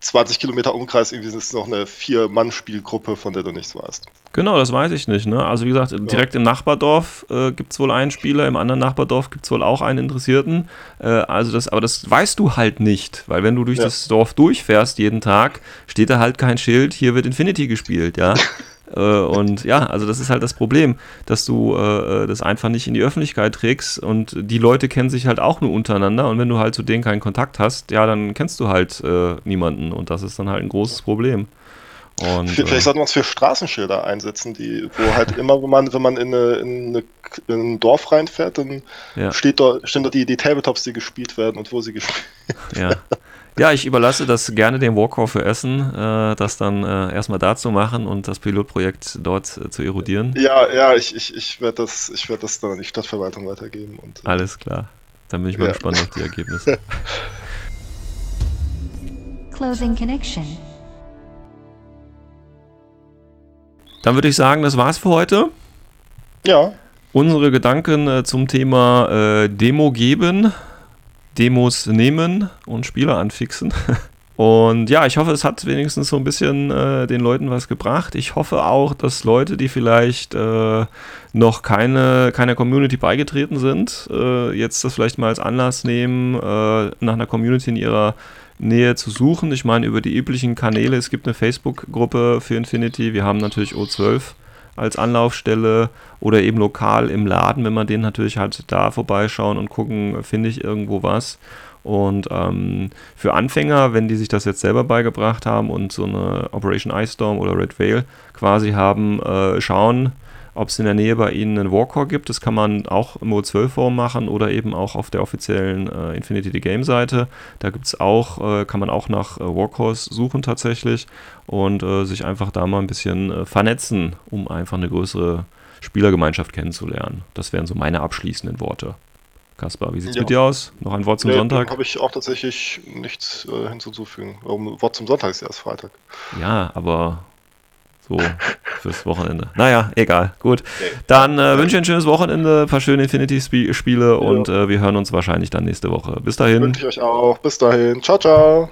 20 Kilometer Umkreis irgendwie ist noch eine Vier-Mann-Spielgruppe, von der du nichts weißt. Genau, das weiß ich nicht. Ne? Also wie gesagt, direkt im Nachbardorf äh, gibt es wohl einen Spieler, im anderen Nachbardorf gibt es wohl auch einen Interessierten. Äh, also das, aber das weißt du halt nicht, weil wenn du durch Ja. das Dorf durchfährst jeden Tag, steht da halt kein Schild, hier wird Infinity gespielt, ja. Äh, und ja, also das ist halt das Problem, dass du äh, das einfach nicht in die Öffentlichkeit trägst und die Leute kennen sich halt auch nur untereinander und wenn du halt zu denen keinen Kontakt hast, ja, dann kennst du halt äh, niemanden und das ist dann halt ein großes Problem. Und, Vielleicht äh, sollten wir uns für Straßenschilder einsetzen, die, wo halt immer, wenn man, wenn man in, eine, in, eine, in ein Dorf reinfährt, dann ja. steht dort, stehen dort die, die Tabletops, die gespielt werden und wo sie gespielt Ja. Ja, ich überlasse das gerne dem Walker für Essen, äh, das dann äh, erstmal da zu machen und das Pilotprojekt dort äh, zu erodieren. Ja, ja, ich, ich, ich werde das, ich werd das dann an die Stadtverwaltung weitergeben. Und, äh, Alles klar. Dann bin ich mal Ja. gespannt auf die Ergebnisse. Closing connection. Dann würde ich sagen, das war's für heute. ja, Unsere Gedanken äh, zum Thema äh, Demo geben, Demos nehmen und Spieler anfixen. Und ja, ich hoffe, es hat wenigstens so ein bisschen äh, den Leuten was gebracht. Ich hoffe auch, dass Leute, die vielleicht äh, noch keine, keiner Community beigetreten sind, äh, jetzt das vielleicht mal als Anlass nehmen, äh, nach einer Community in ihrer Nähe zu suchen. Ich meine, über die üblichen Kanäle. Es gibt eine Facebook-Gruppe für Infinity. Wir haben natürlich O12 als Anlaufstelle oder eben lokal im Laden, wenn man den natürlich halt da vorbeischauen und gucken, finde ich irgendwo was. Und ähm, für Anfänger, wenn die sich das jetzt selber beigebracht haben und so eine Operation Ice Storm oder Red Veil quasi haben, äh, schauen, ob es in der Nähe bei ihnen einen Warcore gibt. Das kann man auch im O12-Forum machen oder eben auch auf der offiziellen äh, Infinity the Game Seite. Da gibt es auch, äh, kann man auch nach äh, Warcores suchen tatsächlich und äh, sich einfach da mal ein bisschen äh, vernetzen, um einfach eine größere Spielergemeinschaft kennenzulernen. Das wären so meine abschließenden Worte. Kaspar, wie sieht's Ja. mit dir aus? Noch ein Wort zum Nee, Sonntag? habe ich auch tatsächlich nichts äh, hinzuzufügen. Um, Wort zum Sonntag ist erst Freitag. Ja, aber so fürs Wochenende. Naja, egal. Gut. Dann äh, wünsche ich ein schönes Wochenende, ein paar schöne Infinity-Spiele und äh, wir hören uns wahrscheinlich dann nächste Woche. Bis dahin. Wünsche ich euch auch. Bis dahin. Ciao, ciao.